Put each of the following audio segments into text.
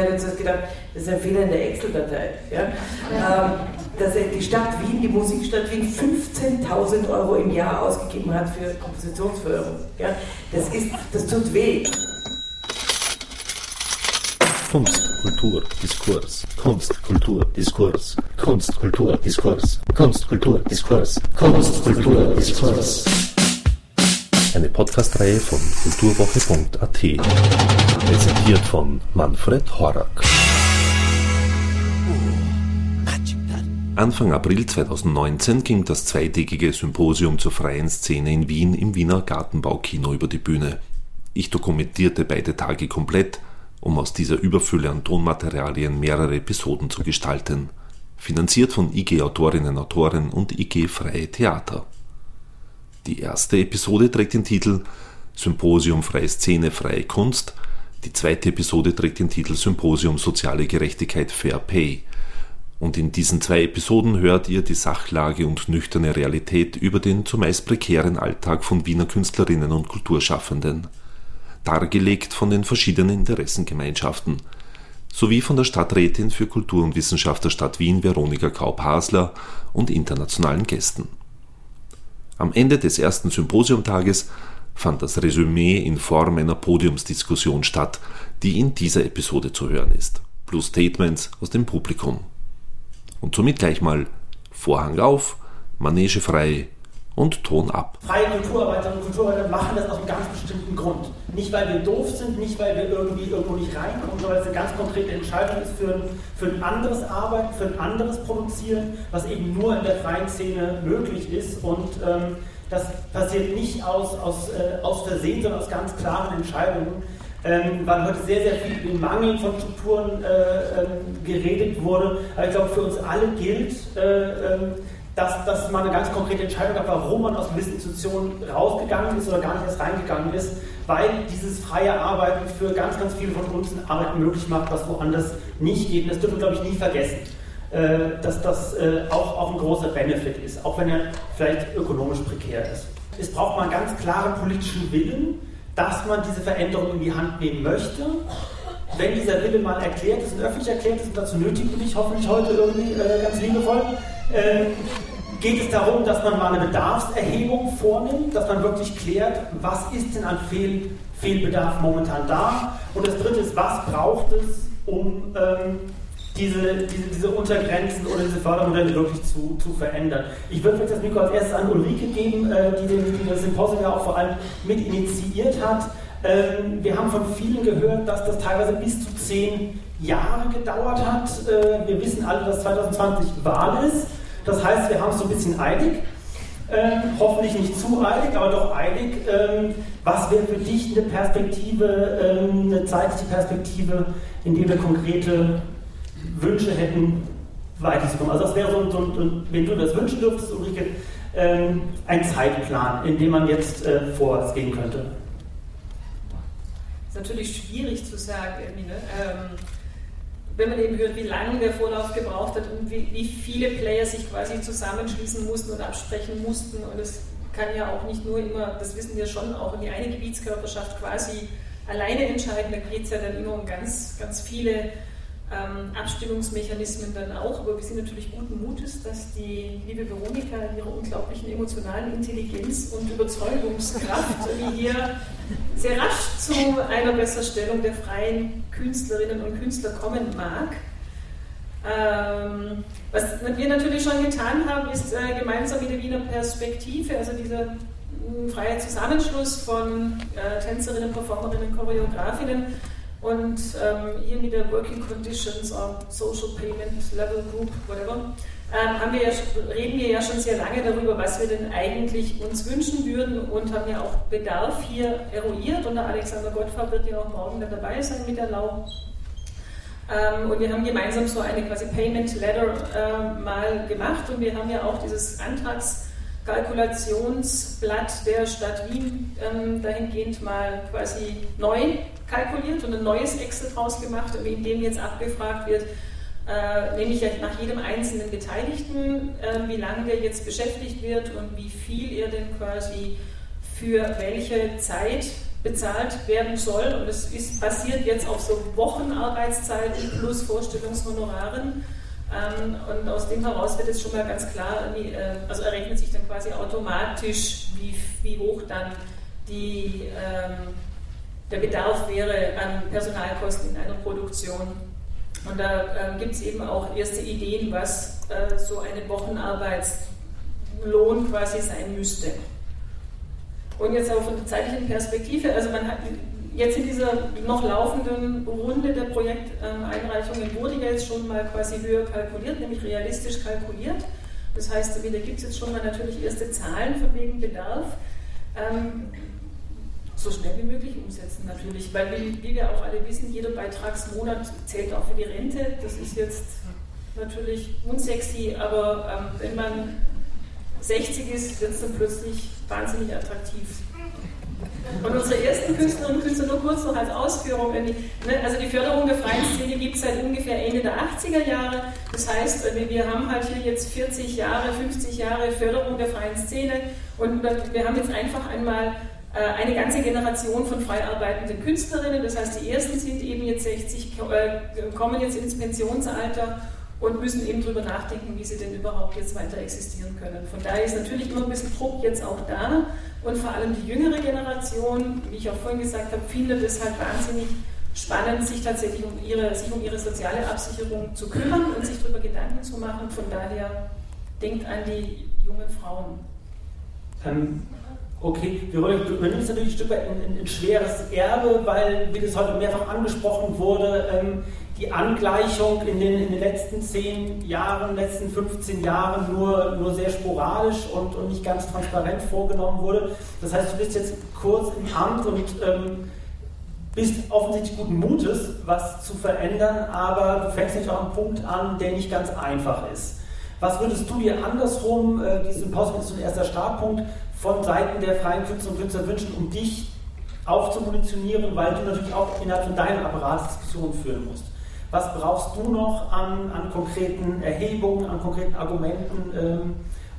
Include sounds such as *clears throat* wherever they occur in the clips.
Veronika hat jetzt gedacht, das ist ein Fehler in der Excel-Datei. Ja? Ähm, dass die Stadt Wien, die Musikstadt Wien, 15.000 Euro im Jahr ausgegeben hat für Kompositionsförderung. Ja? Das, ist, das tut weh. Kunst, Kultur, Diskurs. Kunst, Kultur, Diskurs. Kunst, Kultur, Diskurs. Kunst, Kultur, Diskurs. Kunst, Kultur, Diskurs. Eine Podcastreihe von kulturwoche.at. Präsentiert von Manfred Horak. Anfang April 2019 ging das zweitägige Symposium zur freien Szene in Wien im Wiener Gartenbaukino über die Bühne. Ich dokumentierte beide Tage komplett um aus dieser Überfülle an Tonmaterialien mehrere Episoden zu gestalten, finanziert von IG Autorinnen Autoren und IG Freie Theater. Die erste Episode trägt den Titel Symposium Freie Szene, Freie Kunst, die zweite Episode trägt den Titel Symposium Soziale Gerechtigkeit Fair Pay. Und in diesen zwei Episoden hört ihr die Sachlage und nüchterne Realität über den zumeist prekären Alltag von Wiener Künstlerinnen und Kulturschaffenden dargelegt von den verschiedenen Interessengemeinschaften, sowie von der Stadträtin für Kultur und Wissenschaft der Stadt Wien Veronika Kaup-Hasler und internationalen Gästen. Am Ende des ersten Symposiumtages fand das Resümee in Form einer Podiumsdiskussion statt, die in dieser Episode zu hören ist, plus Statements aus dem Publikum. Und somit gleich mal Vorhang auf, Manege frei, und Ton ab. Freie Kulturarbeiterinnen und Kulturarbeiter machen das aus einem ganz bestimmten Grund. Nicht, weil wir doof sind, nicht, weil wir irgendwie irgendwo nicht reinkommen, sondern weil es eine ganz konkrete Entscheidung ist für ein, für ein anderes Arbeiten, für ein anderes Produzieren, was eben nur in der freien Szene möglich ist. Und ähm, das passiert nicht aus, aus, äh, aus Versehen, sondern aus ganz klaren Entscheidungen. Ähm, weil heute sehr, sehr viel über den Mangel von Strukturen äh, ähm, geredet wurde. Aber ich glaube, für uns alle gilt, äh, ähm, dass, dass man eine ganz konkrete Entscheidung gab, warum man aus gewissen Institutionen rausgegangen ist oder gar nicht erst reingegangen ist, weil dieses freie Arbeiten für ganz, ganz viele von uns eine Arbeit möglich macht, was woanders nicht geht. Und das dürfen wir, glaube ich, nie vergessen, äh, dass das äh, auch, auch ein großer Benefit ist, auch wenn er vielleicht ökonomisch prekär ist. Es braucht einen ganz klaren politischen Willen, dass man diese Veränderung in die Hand nehmen möchte. Wenn dieser Wille mal erklärt ist und öffentlich erklärt ist, und dazu nötigen wir dich hoffentlich heute irgendwie äh, ganz liebevoll, ähm, geht es darum, dass man mal eine Bedarfserhebung vornimmt, dass man wirklich klärt, was ist denn an Fehl, Fehlbedarf momentan da. Und das Dritte ist, was braucht es, um ähm, diese, diese, diese Untergrenzen oder diese Fördermodelle wirklich zu, zu verändern. Ich würde vielleicht das Mikro als erstes an Ulrike geben, äh, die, den, die das Symposium ja auch vor allem mit initiiert hat. Ähm, wir haben von vielen gehört, dass das teilweise bis zu zehn Jahre gedauert hat. Äh, wir wissen alle, dass 2020 Wahl ist. Das heißt, wir haben es so ein bisschen eilig. Ähm, hoffentlich nicht zu eilig, aber doch eilig. Ähm, was wäre für dich eine Perspektive, ähm, eine zeitliche Perspektive, in der wir konkrete Wünsche hätten, weiterzukommen? Also das wäre so, so, so wenn du das wünschen dürftest, Ulrike, ähm, ein Zeitplan, in dem man jetzt äh, vorgehen könnte. Das ist natürlich schwierig zu sagen. Ne? Wenn man eben hört, wie lange der Vorlauf gebraucht hat und wie, wie, viele Player sich quasi zusammenschließen mussten und absprechen mussten. Und es kann ja auch nicht nur immer, das wissen wir schon, auch in die eine Gebietskörperschaft quasi alleine entscheiden. Da geht es ja dann immer um ganz, ganz viele ähm, Abstimmungsmechanismen dann auch. Aber wir sind natürlich guten Mutes, dass die liebe Veronika in ihrer unglaublichen emotionalen Intelligenz und Überzeugungskraft hier sehr rasch zu einer Besserstellung der freien Künstlerinnen und Künstler kommen mag. Ähm, was wir natürlich schon getan haben, ist äh, gemeinsam mit der Wiener Perspektive, also dieser freie Zusammenschluss von äh, Tänzerinnen, Performerinnen, Choreografinnen, und ähm, hier mit der Working Conditions or Social Payment Level Group, whatever, ähm, wir ja, reden wir ja schon sehr lange darüber, was wir denn eigentlich uns wünschen würden und haben ja auch Bedarf hier eruiert. Und der Alexander Gottfried wird ja auch morgen dabei sein mit der Lau. Ähm, und wir haben gemeinsam so eine quasi Payment Letter äh, mal gemacht und wir haben ja auch dieses Antragskalkulationsblatt der Stadt Wien ähm, dahingehend mal quasi neu kalkuliert und ein neues Excel draus gemacht, in dem jetzt abgefragt wird, äh, nämlich nach jedem einzelnen Beteiligten, äh, wie lange der jetzt beschäftigt wird und wie viel er denn quasi für welche Zeit bezahlt werden soll. Und es ist basiert jetzt auf so Wochenarbeitszeiten plus Vorstellungshonoraren. Ähm, und aus dem heraus wird jetzt schon mal ganz klar, äh, also errechnet sich dann quasi automatisch, wie, wie hoch dann die, ähm, der Bedarf wäre an Personalkosten in einer Produktion. Und da äh, gibt es eben auch erste Ideen, was äh, so eine Wochenarbeitslohn quasi sein müsste. Und jetzt auch von der zeitlichen Perspektive, also man hat jetzt in dieser noch laufenden Runde der Projekteinreichungen wurde ja jetzt schon mal quasi höher kalkuliert, nämlich realistisch kalkuliert. Das heißt, da gibt es jetzt schon mal natürlich erste Zahlen von wegen Bedarf. Ähm, so schnell wie möglich umsetzen natürlich, weil wie, wie, wir auch alle wissen, jeder Beitragsmonat zählt auch für die Rente. Das ist jetzt natürlich unsexy, aber ähm, wenn man 60 ist, wird es dann plötzlich wahnsinnig attraktiv. Und unsere ersten Künstlerinnen und Künstler, nur kurz noch als Ausführung, die, ne, also die Förderung der freien Szene gibt es seit ungefähr Ende der 80er Jahre. Das heißt, äh, wir haben halt hier jetzt 40 Jahre, 50 Jahre Förderung der freien Szene und wir haben jetzt einfach einmal eine ganze Generation von frei arbeitenden Künstlerinnen. Das heißt, die ersten sind eben jetzt 60, äh, kommen jetzt ins Pensionsalter und müssen eben darüber nachdenken, wie sie denn überhaupt jetzt weiter existieren können. Von daher ist natürlich immer ein bisschen Druck jetzt auch da und vor allem die jüngere Generation, wie ich auch vorhin gesagt habe, findet es halt wahnsinnig spannend, sich tatsächlich um ihre, sich um ihre soziale Absicherung zu kümmern und sich darüber Gedanken zu machen. Von daher denkt an die jungen Frauen. Ähm, Okay, wir übernehmen natürlich ein Stück weit ein, ein, schweres Erbe, weil, wie das heute mehrfach angesprochen wurde, ähm, die Angleichung in den, in den letzten zehn Jahren, letzten 15 Jahren nur, nur sehr sporadisch und, und nicht ganz transparent vorgenommen wurde. Das heißt, du bist jetzt kurz im Amt und ähm, bist offensichtlich guten Mutes, was zu verändern, aber du fängst nicht auch einen Punkt an, der nicht ganz einfach ist. Was würdest du dir andersrum, äh, dieses Symposium ist ein erster Startpunkt, von Seiten der freien Künstler und Künstler wünschen, um dich aufzumunitionieren, weil du natürlich auch innerhalb von deinem Apparat Diskussionen führen musst. Was brauchst du noch an, an konkreten Erhebungen, an konkreten Argumenten, ähm,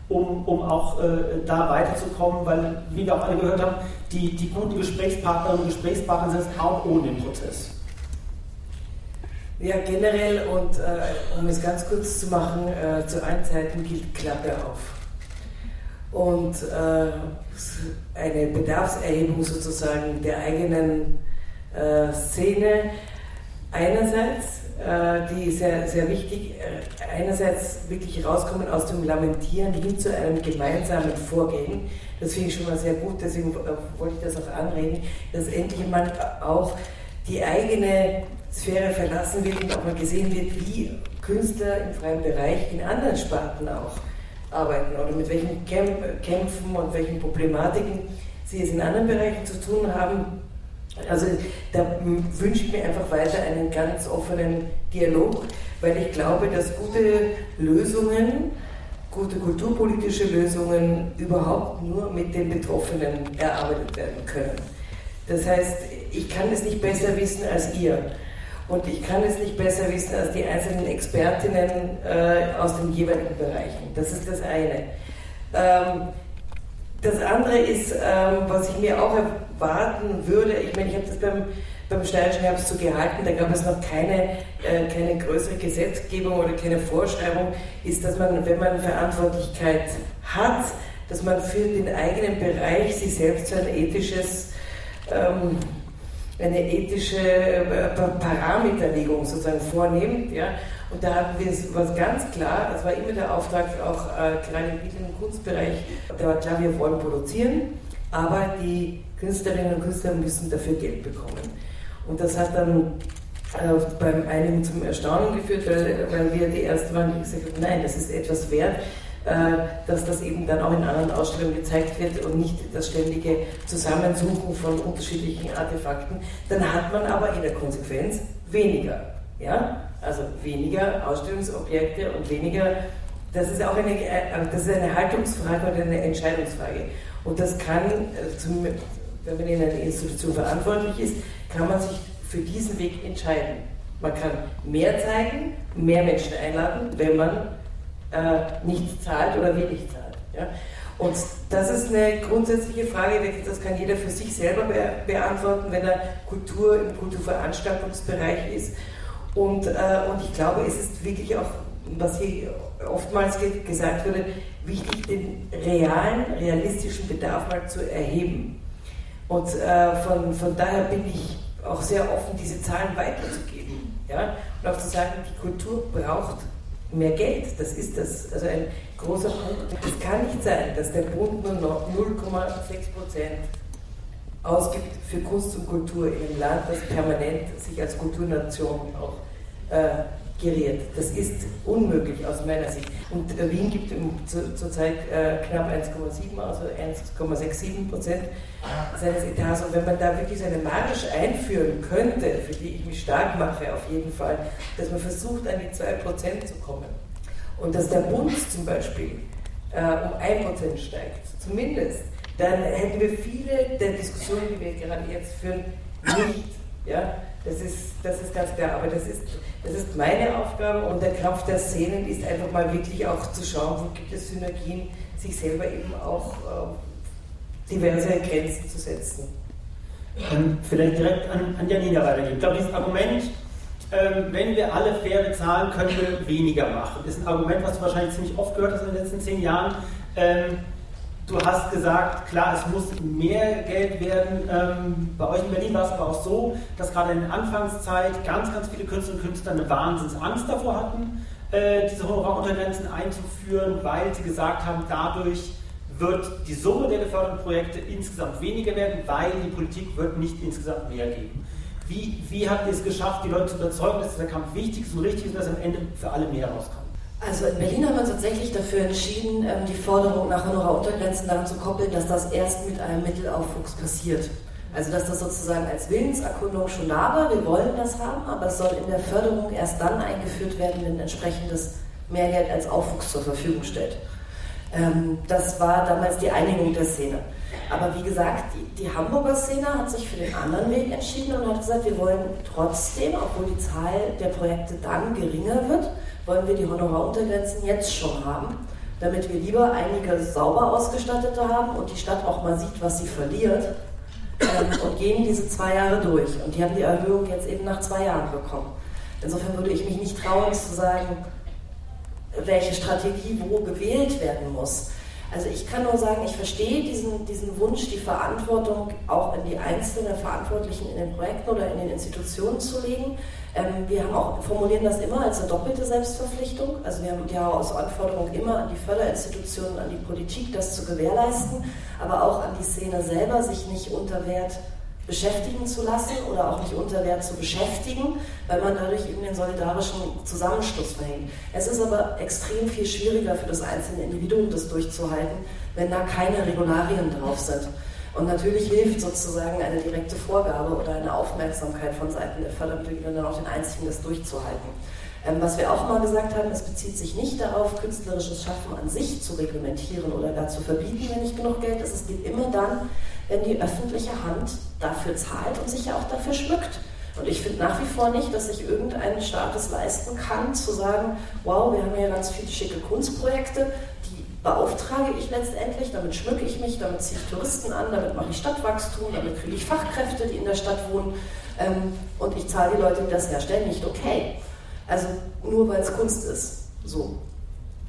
um, um auch äh, da weiterzukommen? Weil, wie wir auch alle gehört haben, die, die guten Gesprächspartnerinnen und Gesprächspartner sind auch ohne den Prozess. Ja, generell und äh, um es ganz kurz zu machen, äh, zu allen Zeiten gilt Klappe auf und äh, eine Bedarfserhebung sozusagen der eigenen äh, Szene einerseits, äh, die sehr, sehr wichtig, äh, einerseits wirklich rauskommen aus dem Lamentieren hin zu einem gemeinsamen Vorgehen. Das finde ich schon mal sehr gut, deswegen wollte ich das auch anreden, dass endlich man auch die eigene Sphäre verlassen wird und auch mal gesehen wird, wie Künstler im freien Bereich in anderen Sparten auch arbeiten oder mit welchen Kämpfen und welchen Problematiken sie es in anderen Bereichen zu tun haben. Also da wünsche ich mir einfach weiter einen ganz offenen Dialog, weil ich glaube, dass gute Lösungen, gute kulturpolitische Lösungen überhaupt nur mit den Betroffenen erarbeitet werden können. Das heißt, ich kann es nicht besser wissen als ihr. Und ich kann es nicht besser wissen als die einzelnen Expertinnen äh, aus den jeweiligen Bereichen. Das ist das eine. Ähm, das andere ist, ähm, was ich mir auch erwarten würde, ich meine, ich habe das beim, beim Steirischen Herbst so gehalten, da gab es noch keine, äh, keine größere Gesetzgebung oder keine Vorschreibung, ist, dass man, wenn man Verantwortlichkeit hat, dass man für den eigenen Bereich sich selbst so ein ethisches ähm, eine ethische äh, Parameterlegung sozusagen vornimmt. Ja? Und da hatten wir was ganz klar, das war immer der Auftrag auch äh, gerade im bildenden Kunstbereich, da war klar, wir wollen produzieren, aber die Künstlerinnen und Künstler müssen dafür Geld bekommen. Und das hat dann äh, beim einigen zum Erstaunen geführt, weil, weil wir die Ersten waren, die gesagt haben, nein, das ist etwas wert, dass das eben dann auch in anderen Ausstellungen gezeigt wird und nicht das ständige Zusammensuchen von unterschiedlichen Artefakten, dann hat man aber in der Konsequenz weniger. Ja? Also weniger Ausstellungsobjekte und weniger, das ist auch eine, äh, das ist eine Haltungsfrage oder eine Entscheidungsfrage. Und das kann, äh, wenn man in einer Institution verantwortlich ist, kann man sich für diesen Weg entscheiden. Man kann mehr zeigen, mehr Menschen einladen, wenn man äh, nicht zahlt oder wenig zahlt. Ja? Und das ist eine grundsätzliche Frage, das kann jeder für sich selber beantworten, wenn er Kultur im Kulturveranstaltungsbereich ist. Und, äh, und ich glaube, es ist wirklich auch, was hier oftmals gesagt wurde, wichtig, den realen, realistischen Bedarf mal zu erheben. Und äh, von, von daher bin ich auch sehr offen, diese Zahlen weiterzugeben. Ja? Und auch zu sagen, die Kultur braucht mehr Geld. Das ist das. Also ein großer Punkt. Es kann nicht sein, dass der Bund nur noch 0,6 Prozent ausgibt für Kunst und Kultur in einem Land, das permanent sich als Kulturnation auch äh, geriert. Das ist unmöglich aus meiner Sicht. Und Wien gibt zurzeit zu äh, knapp 1,7, also 1,67 Prozent seines Etats. Und wenn man da wirklich so eine Marge einführen könnte, für die ich mich stark mache auf jeden Fall, dass man versucht, an die 2 Prozent zu kommen und dass der Bund zum Beispiel äh, um 1 Prozent steigt, zumindest, dann hätten wir viele der Diskussionen, die wir gerade jetzt führen, nicht. Ja? Das ist, das ist ganz klar, aber das ist, das ist meine Aufgabe und der Kampf der Szenen ist einfach mal wirklich auch zu schauen, wo gibt es Synergien, sich selber eben auch äh, diverse Grenzen zu setzen. Ähm, vielleicht direkt an, an Janina weitergeben. Ich glaube, dieses Argument, ähm, wenn wir alle fair bezahlen, können wir weniger machen, ist ein Argument, was du wahrscheinlich ziemlich oft gehört hast in den letzten zehn Jahren. Ähm, Du hast gesagt, klar, es muss mehr Geld werden. Ähm, bei euch in Berlin war es aber auch so, dass gerade in der Anfangszeit ganz, ganz viele Künstlerinnen und Künstler eine Wahnsinnsangst davor hatten, äh, diese Honoraruntergrenzen einzuführen, weil sie gesagt haben, dadurch wird die Summe der geförderten Projekte insgesamt weniger werden, weil die Politik wird nicht insgesamt mehr geben. Wie, wie habt ihr es geschafft, die Leute zu überzeugen, dass dieser Kampf wichtig ist und richtig ist und dass am Ende für alle mehr rauskommt? Also in Berlin haben wir uns tatsächlich dafür entschieden, ähm, die Forderung nach Honoraruntergrenzen daran zu koppeln, dass das erst mit einem Mittelaufwuchs passiert. Also dass das sozusagen als Willenserkundung schon da war, wir wollen das haben, aber es soll in der Förderung erst dann eingeführt werden, wenn entsprechendes Mehrgeld als Aufwuchs zur Verfügung stellt. Ähm, das war damals die Einigung der Szene. Aber wie gesagt, die, die, Hamburger Szene hat sich für den anderen Weg entschieden und hat gesagt, wir wollen trotzdem, obwohl die Zahl der Projekte dann geringer wird, wollen wir die Honoraruntergrenzen jetzt schon haben, damit wir lieber einige sauber ausgestattete haben und die Stadt auch mal sieht, was sie verliert ähm, und gehen diese zwei Jahre durch. Und die haben die Erhöhung jetzt eben nach zwei Jahren bekommen. Insofern würde ich mich nicht trauen zu sagen, welche Strategie wo gewählt werden muss. Also ich kann nur sagen, ich verstehe diesen, diesen Wunsch, die Verantwortung auch in die einzelnen Verantwortlichen in den Projekten oder in den Institutionen zu legen. Ähm, wir haben auch, formulieren das immer als eine doppelte Selbstverpflichtung. Also wir haben die Herausforderung immer an die Förderinstitutionen, an die Politik, das zu gewährleisten, aber auch an die Szene selber, sich nicht unter Wert beschäftigen zu lassen oder auch nicht unter Wert zu beschäftigen, weil man dadurch eben den solidarischen Zusammenschluss verhängt. Es ist aber extrem viel schwieriger für das einzelne Individuum, das durchzuhalten, wenn da keine Regularien drauf sind. Und natürlich hilft sozusagen eine direkte Vorgabe oder eine Aufmerksamkeit von Seiten der Fördermitglieder dann auch den Einzigen, das durchzuhalten. Ähm, was wir auch mal gesagt haben, es bezieht sich nicht darauf, künstlerisches Schaffen an sich zu reglementieren oder gar zu verbieten, wenn nicht genug Geld ist. Es geht immer dann, wenn die öffentliche Hand dafür zahlt und sich ja auch dafür schmückt. Und ich finde nach wie vor nicht, dass sich irgendein Staat es leisten kann, zu sagen, wow, wir haben hier ganz viele schicke Kunstprojekte, beauftrage ich letztendlich, damit schmücke ich mich, damit ziehe ich Touristen an, damit mache ich Stadtwachstum, damit kriege ich Fachkräfte, die in der Stadt wohnen ähm, und ich zahle die Leute, die das herstellen, nicht okay. Also nur weil es Kunst ist. So.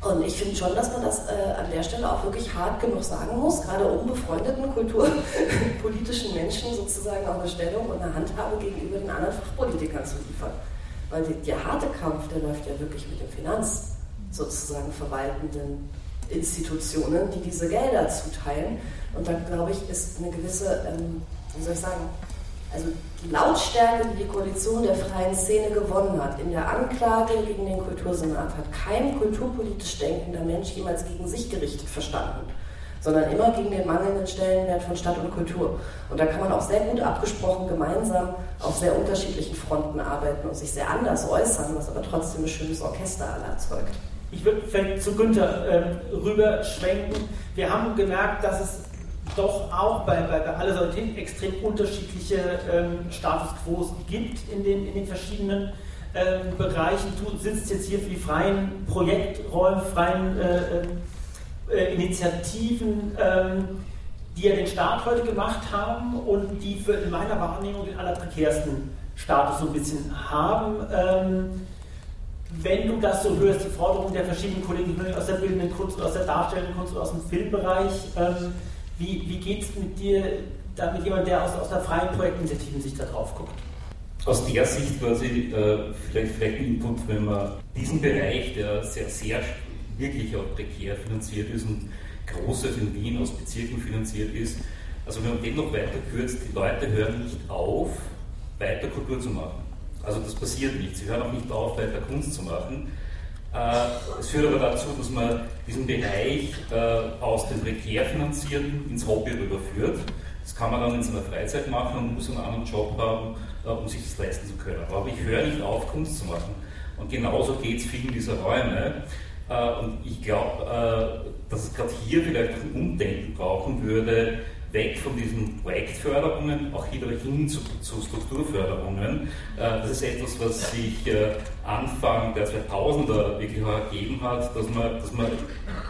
Und ich finde schon, dass man das äh, an der Stelle auch wirklich hart genug sagen muss, gerade unbefreundeten kulturpolitischen *laughs* Menschen sozusagen auch eine Stellung und eine Handhabe gegenüber den anderen Fachpolitikern zu liefern. Weil die, der harte Kampf, der läuft ja wirklich mit dem Finanz sozusagen verwaltenden Institutionen, die diese Gelder zuteilen. Und da glaube ich, ist eine gewisse, ähm, wie soll ich sagen, also die Lautstärke, die die Koalition der freien Szene gewonnen hat, in der Anklage gegen den Kultursenat, hat kein kulturpolitisch denkender Mensch jemals gegen sich gerichtet verstanden, sondern immer gegen den mangelnden Stellenwert von Stadt und Kultur. Und da kann man auch sehr gut abgesprochen gemeinsam auf sehr unterschiedlichen Fronten arbeiten und sich sehr anders äußern, was aber trotzdem ein schönes Orchester erzeugt. Ich würde vielleicht zu Günther ähm, rüberschwenken. Wir haben gemerkt, dass es doch auch bei, bei, bei aller Solidarität extrem unterschiedliche ähm, Status Quos gibt in den, in den verschiedenen ähm, Bereichen. Du sitzt jetzt hier für die freien Projekträume, freien äh, äh, Initiativen, ähm, die ja den Staat heute gemacht haben und die für in meiner Wahrnehmung den allerprekärsten Status so ein bisschen haben. Ähm, wenn du das so hörst, die Forderungen der verschiedenen Kollegen aus der bildenden Kunst, aus der darstellenden Kunst oder aus dem Filmbereich, ähm, wie, wie geht es mit dir, da mit jemandem, der aus, aus der freien Projektinitiativen sich da drauf guckt? Aus der Sicht quasi, äh, vielleicht, vielleicht ein Input, wenn man diesen Bereich, der sehr, sehr wirklich auch prekär finanziert ist und großes in Wien aus Bezirken finanziert ist, also wenn man den noch weiter kürzt, die Leute hören nicht auf, weiter Kultur zu machen. Also das passiert nicht. Sie hören auch nicht auf, weiter Kunst zu machen. Äh, es führt aber dazu, dass man diesen Bereich äh, aus dem prekär ins Hobby überführt. Das kann man dann in seiner Freizeit machen und muss einen anderen Job haben, äh, um sich das leisten zu können. Aber ich höre nicht auf, Kunst zu machen. Und genauso geht es vielen dieser Räume. Und ich glaube, dass es gerade hier vielleicht ein Umdenken brauchen würde, weg von diesen Projektförderungen auch wieder hin zu, zu Strukturförderungen. Äh, das ist etwas, was sich äh, Anfang der 2000er wirklich ergeben hat, dass man, dass man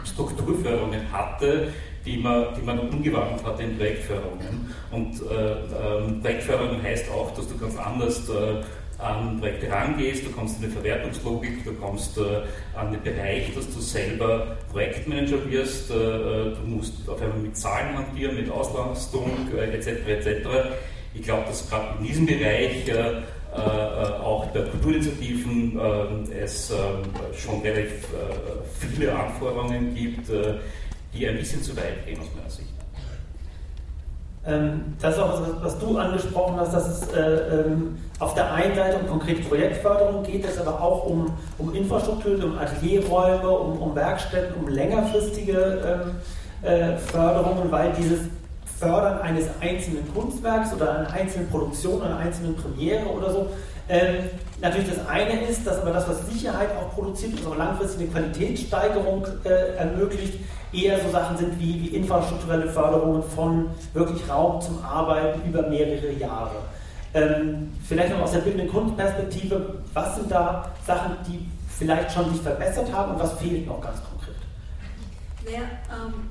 Strukturförderungen hatte, die man, die man umgewandelt hat in Projektförderungen. Und äh, ähm, Projektförderung heißt auch, dass du ganz anders äh, an Projekte rangehst, du kommst in eine Verwertungslogik, du kommst äh, an den Bereich, dass du selber Projektmanager wirst, äh, du musst auf einmal mit Zahlen hantieren, mit Auslastung äh, etc. etc. Ich glaube, dass gerade in diesem Bereich äh, äh, auch bei Kulturinitiativen äh, es schon relativ viele Anforderungen gibt, die ein bisschen zu weit gehen aus meiner Sicht. Ähm, das ist auch was, was du angesprochen hast, dass es äh, ähm, auf der einen Seite um konkrete Projektförderung geht, es aber auch um, um Infrastruktur, um Atelierräume, um, um Werkstätten, um längerfristige ähm, äh, Förderungen, weil dieses Fördern eines einzelnen Kunstwerks oder einer einzelnen Produktion, einer einzelnen Premiere oder so, ähm, natürlich das eine ist, dass aber das, was Sicherheit auch produziert, also langfristig eine Qualitätssteigerung äh, ermöglicht, eher so Sachen sind wie, wie infrastrukturelle Förderungen von wirklich Raum zum Arbeiten über mehrere Jahre. Ähm, vielleicht noch aus der bildenden Kunstperspektive, was sind da Sachen, die vielleicht schon sich verbessert haben und was fehlt noch ganz konkret? Naja, ähm,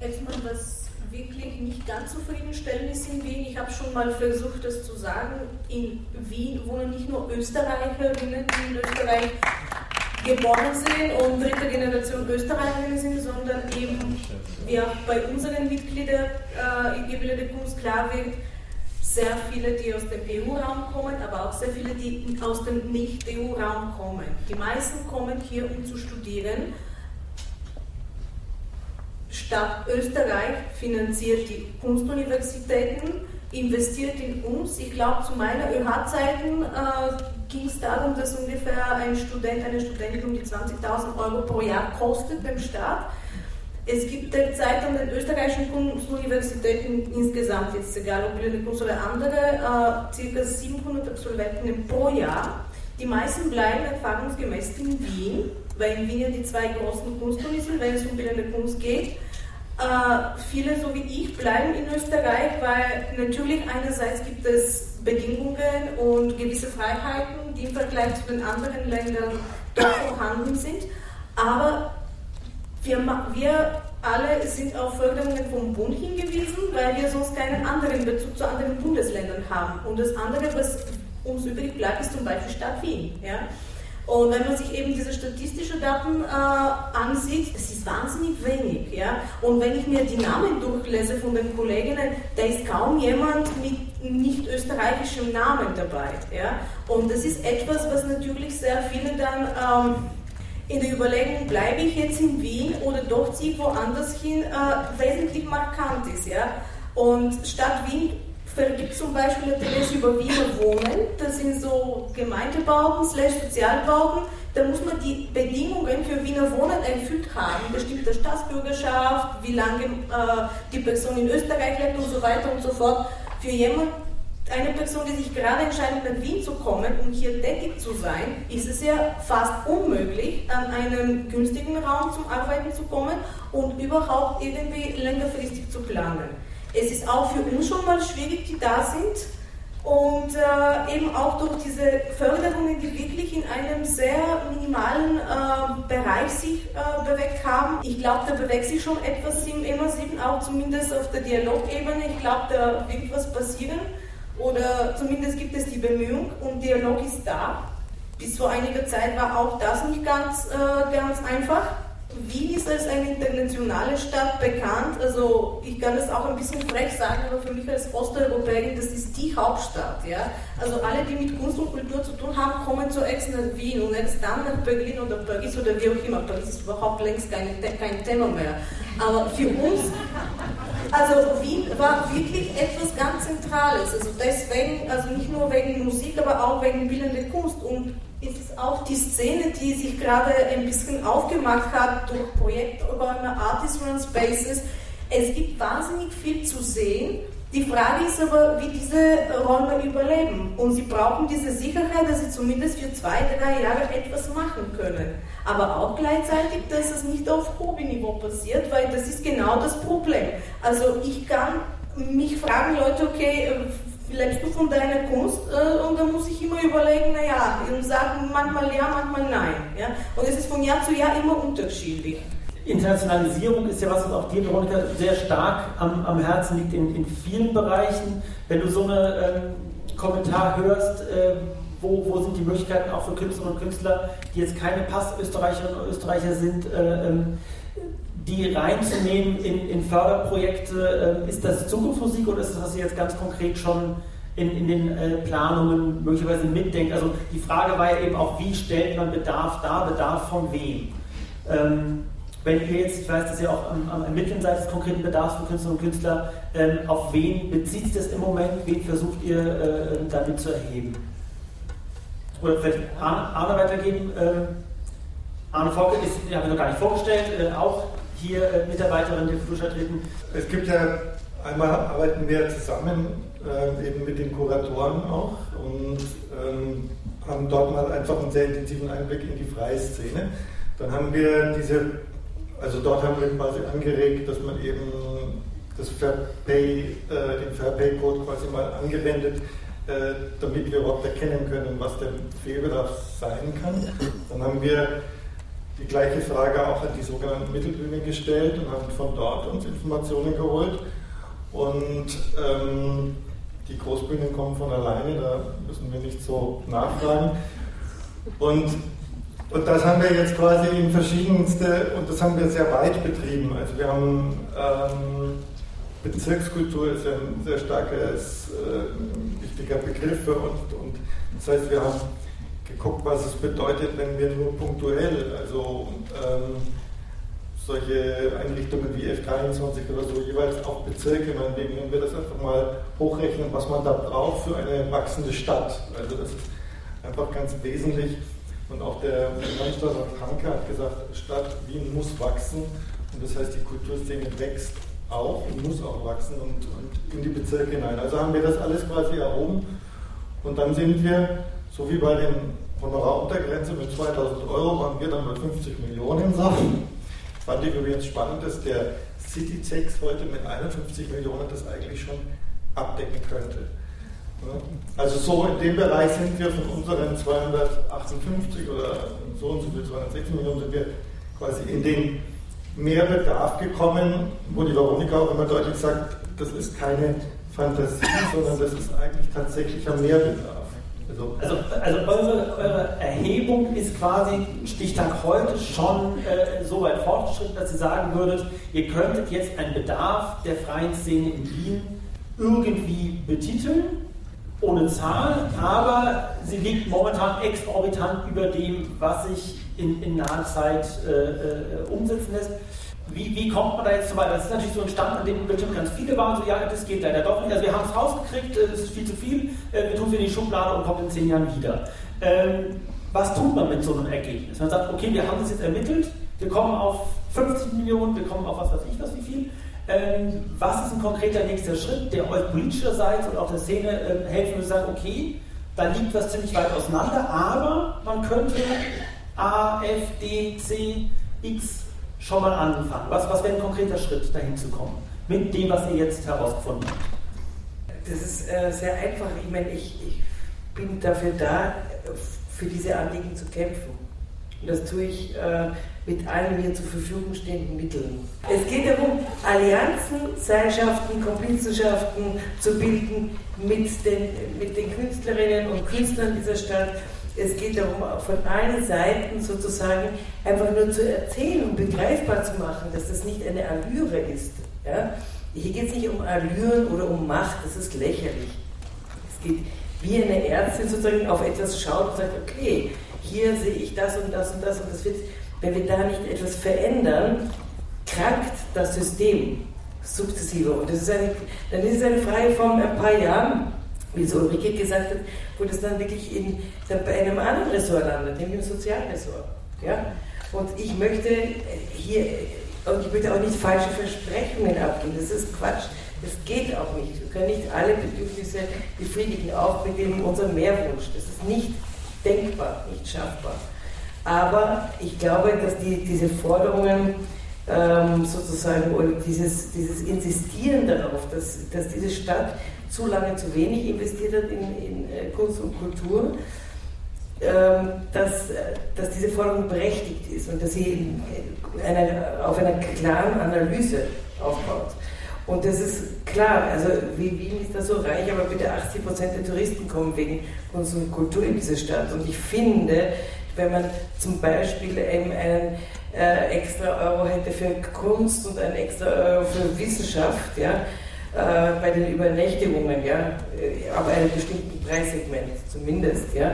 erstmal, was wirklich nicht ganz zufriedenstellend ist in Wien, ich habe schon mal versucht, das zu sagen, in Wien wohnen nicht nur Österreicherinnen, die in Österreich geboren sind und dritte Generation Österreicherinnen sind, sondern eben, wie auch bei unseren Mitgliedern äh, in gebildete Kunst klar wird, sehr viele, die aus dem EU-Raum kommen, aber auch sehr viele, die aus dem Nicht-EU-Raum kommen. Die meisten kommen hier, um zu studieren. Stadt Österreich finanziert die Kunstuniversitäten, investiert in uns. Ich glaube, zu meiner ÖH-Zeiten äh, ging es darum, dass ungefähr ein Student, eine Studentin um die 20.000 Euro pro Jahr kostet beim Staat. Es gibt derzeit an den österreichischen Kunstuniversitäten insgesamt, jetzt egal ob Bildende Kunst oder andere, äh, ca. 700 Absolventen pro Jahr. Die meisten bleiben erfahrungsgemäß in Wien, weil in Wien ja die zwei großen Kunstunis sind, wenn es um bildende Kunst geht. Äh, viele, so wie ich, bleiben in Österreich, weil natürlich einerseits gibt es Bedingungen und gewisse Freiheiten, die im Vergleich zu den anderen Ländern doch vorhanden sind. Aber wir, wir alle sind auf Förderungen vom Bund hingewiesen, weil wir sonst keinen anderen Bezug zu anderen Bundesländern haben. Und das andere, was uns übrig bleibt, ist zum Beispiel Stadt Wien. Ja? Und wenn man sich eben diese statistischen Daten äh, ansieht, das ist wahnsinnig wenig. Ja? Und wenn ich mir die Namen durchlese von den Kolleginnen, da ist kaum jemand mit nicht österreichischem Namen dabei. Ja? Und das ist etwas, was natürlich sehr viele dann ähm, in der Überlegung, bleibe ich jetzt in Wien oder doch ziehe ich woanders hin, äh, wesentlich markant ist. Ja? Und Stadt Wien vergibt zum Beispiel Ateliers über Wiener Wohnen. Das sind so Gemeindebauten, Sozialbauten. Da muss man die Bedingungen für Wiener Wohnen erfüllt haben. Bestimmte Staatsbürgerschaft, wie lange äh, die Person in Österreich lebt und so weiter und so fort. Für jemand, eine Person, die sich gerade entscheidet, nach Wien zu kommen und um hier tätig zu sein, ist es ja fast unmöglich, an einen günstigen Raum zum Arbeiten zu kommen und überhaupt irgendwie längerfristig zu planen. Es ist auch für uns schon mal schwierig, die da sind, und äh, eben auch durch diese Förderungen, die wirklich in einem sehr minimalen äh, Bereich sich äh, bewegt haben. Ich glaube, da bewegt sich schon etwas im 7, auch zumindest auf der Dialogebene. Ich glaube, da wird was passieren oder zumindest gibt es die Bemühung und Dialog ist da. Bis vor einiger Zeit war auch das nicht ganz, äh, ganz einfach. Wien ist als eine internationale Stadt bekannt. Also ich kann das auch ein bisschen frech sagen, aber für mich als Osteuropäerin, das ist die Hauptstadt. Ja? Also alle, die mit Kunst und Kultur zu tun haben, kommen zuerst nach Wien und erst dann nach Berlin oder Paris oder wie auch immer. Paris ist überhaupt längst kein, kein Thema mehr. Aber für uns, also Wien war wirklich etwas ganz Zentrales. Also deswegen, also nicht nur wegen Musik, aber auch wegen bildender Kunst. Und es ist auch die Szene, die sich gerade ein bisschen aufgemacht hat durch Projekträume, Artist Run Spaces. Es gibt wahnsinnig viel zu sehen. Die Frage ist aber, wie diese Räume überleben. Und sie brauchen diese Sicherheit, dass sie zumindest für zwei, drei Jahre etwas machen können. Aber auch gleichzeitig, dass es nicht auf Hobbyniveau passiert, weil das ist genau das Problem. Also ich kann mich fragen, Leute, okay, lebst du von deiner Kunst? Äh, und dann muss ich immer überlegen, naja, und sagen manchmal ja, manchmal nein. Ja? Und es ist von Jahr zu Jahr immer unterschiedlich. Internationalisierung ist ja was, was auch dir, Veronika, sehr stark am, am Herzen liegt in, in vielen Bereichen. Wenn du so einen ähm, Kommentar hörst, äh, wo, wo sind die Möglichkeiten auch für Künstlerinnen und Künstler, die jetzt keine Pass-Österreicherinnen und Österreicher sind, äh, ähm, die reinzunehmen in, in Förderprojekte? Ähm, ist das Zukunftsmusik oder ist das, was ihr jetzt ganz konkret schon in, in den äh, Planungen möglicherweise mitdenkt? Also die Frage war ja eben auch, wie stellt man Bedarf dar, Bedarf von wem? Ähm, wenn ihr jetzt, ich weiß, dass ihr auch am, am Ermitteln seid des konkreten Bedarfs von Künstlerinnen und Künstlern, ähm, auf wen bezieht sich das im Moment? Wen versucht ihr äh, damit zu erheben? Oder vielleicht Arne, weitergeben. Ähm, Arne Volke ist, habe ich noch gar nicht vorgestellt, äh, auch hier äh, Mitarbeiterin der Kulturstadträten. Es gibt ja, einmal arbeiten wir zusammen äh, eben mit den Kuratoren auch und ähm, haben dort mal einfach einen sehr intensiven Einblick in die freie Szene. Dann haben wir diese, also dort haben wir quasi angeregt, dass man eben das Fairpay, äh, den Fairpay-Code quasi mal angewendet, äh, damit wir überhaupt erkennen können, was der Fehlbedarf sein kann. Dann haben wir die gleiche Frage auch an die sogenannten Mittelbühne gestellt und haben von dort uns Informationen geholt. Und ähm, die Großbühnen kommen von alleine, da müssen wir nicht so nachfragen. Und, und das haben wir jetzt quasi in verschiedenste, und das haben wir sehr weit betrieben. Also wir haben ähm, Bezirkskultur ist ein sehr starkes, äh, wichtiger Begriff für uns. Und das heißt, wir haben geguckt, was es bedeutet, wenn wir nur punktuell, also ähm, solche Einrichtungen wie F23 oder so, jeweils auch Bezirke, meinetwegen, wenn wir das einfach mal hochrechnen, was man da braucht für eine wachsende Stadt. Also das ist einfach ganz wesentlich. Und auch der Landstadtrat Hanke hat gesagt, Stadt Wien muss wachsen. Und das heißt, die Kulturszene wächst auch und muss auch wachsen und, und in die Bezirke hinein. Also haben wir das alles quasi erhoben. Und dann sind wir, so wie bei den Honoraruntergrenze mit 2000 Euro waren wir dann bei 50 Millionen Sachen. Fand ich übrigens spannend, dass der Citytex heute mit 51 Millionen das eigentlich schon abdecken könnte. Also so in dem Bereich sind wir von unseren 258 oder so und so viel, 260 Millionen sind wir quasi in den Mehrbedarf gekommen, wo die Veronika auch immer deutlich sagt, das ist keine Fantasie, sondern das ist eigentlich tatsächlicher Mehrbedarf. Also, also, also eure, eure, Erhebung ist quasi Stichtag heute schon äh, so weit fortgeschritten, dass ihr sagen würdet, ihr könntet jetzt einen Bedarf der freien Szene in Wien irgendwie betiteln, ohne Zahl, aber sie liegt momentan exorbitant über dem, was sich in, in naher Zeit äh, äh, umsetzen lässt. Wie, wie, kommt man da jetzt so weit? Das ist natürlich so ein Stand, an dem bestimmt ganz viele waren, so ja, das geht leider doch nicht. Also wir haben es rausgekriegt, das ist viel zu viel, äh, wir tun es in die Schublade und kommen in zehn Jahren wieder. Ähm, was tut man mit so einem Ergebnis? Man sagt, okay, wir haben das jetzt ermittelt, wir kommen auf 50 Millionen, wir kommen auf was weiß ich was wie viel. Ähm, was ist ein konkreter nächster Schritt, der euch politischerseits und auch der Szene ähm, helfen würde, sagen, okay, da liegt was ziemlich weit auseinander, aber man könnte A, F, D, C, X schon mal anfangen? Was, was wäre ein konkreter Schritt, dahin zu kommen? Mit dem, was ihr jetzt herausgefunden habt? das ist äh, sehr einfach. Ich meine, ich, ich bin dafür da, für diese Anliegen zu kämpfen. Und das tue ich äh, mit allen mir zur Verfügung stehenden Mitteln. Es geht darum, Allianzen, Seilschaften, Komplizenschaften zu bilden mit den, mit den Künstlerinnen und Künstlern dieser Stadt. Es geht darum, von allen Seiten sozusagen einfach nur zu erzählen und begreifbar zu machen, dass das nicht eine Allüre ist. Ja? Hier geht es nicht um Allüren oder um Macht, das ist lächerlich. Es geht wie eine Ärztin sozusagen auf etwas schaut und sagt, okay, hier sehe ich das und das und das und das wird, wenn wir da nicht etwas verändern, krankt das System sukzessive. Und das ist eine, dann ist es eine Frage von ein paar Jahren, wie es Ulrike gesagt hat, wo das dann wirklich in, dann bei einem anderen Ressort landet, nämlich im Sozialressort. Ja? Und ich möchte hier, und ich möchte auch nicht falsche Versprechungen abgeben, das ist Quatsch. Das geht auch nicht. Wir können nicht alle Bedürfnisse befriedigen, auch mit dem, unserem Mehrwunsch. Das ist nicht denkbar, nicht schaffbar. Aber ich glaube, dass die, diese Forderungen ähm, sozusagen oder dieses, dieses Insistieren darauf, dass, dass diese Stadt zu lange zu wenig investiert hat in, in äh, Kunst und Kultur, ähm, dass, dass diese Forderung berechtigt ist und dass sie eine, auf einer klaren Analyse aufbaut. Und das ist klar, also Wien ist da so reich, aber bitte 80 Prozent der Touristen kommen wegen Kunst und Kultur in diese Stadt. Und ich finde, wenn man zum Beispiel eben einen äh, extra Euro hätte für Kunst und einen extra Euro für Wissenschaft, ja, äh, bei den Übernächtigungen, ja, äh, ab einem bestimmten Preissegment zumindest, ja,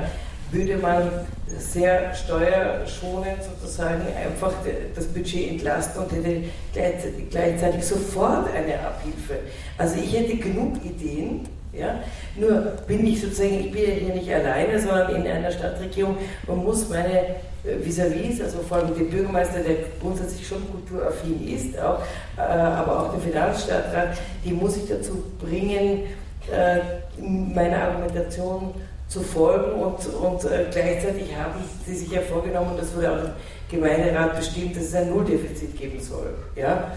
würde man sehr steuerschonend sozusagen einfach das Budget entlasten und hätte gleichzeitig sofort eine Abhilfe. Also ich hätte genug Ideen, ja? Nur bin ich sozusagen, ich bin ja hier nicht alleine, sondern in einer Stadtregierung, man muss meine äh, vis-à-vis, also vor allem den Bürgermeister, der grundsätzlich schon kulturaffin ist, auch, äh, aber auch den Finanzstadtrat, die muss ich dazu bringen, äh, meiner Argumentation zu folgen und, und gleichzeitig haben sie sich ja vorgenommen, das wurde auch im Gemeinderat bestimmt, dass es ein Nulldefizit geben soll. Ja?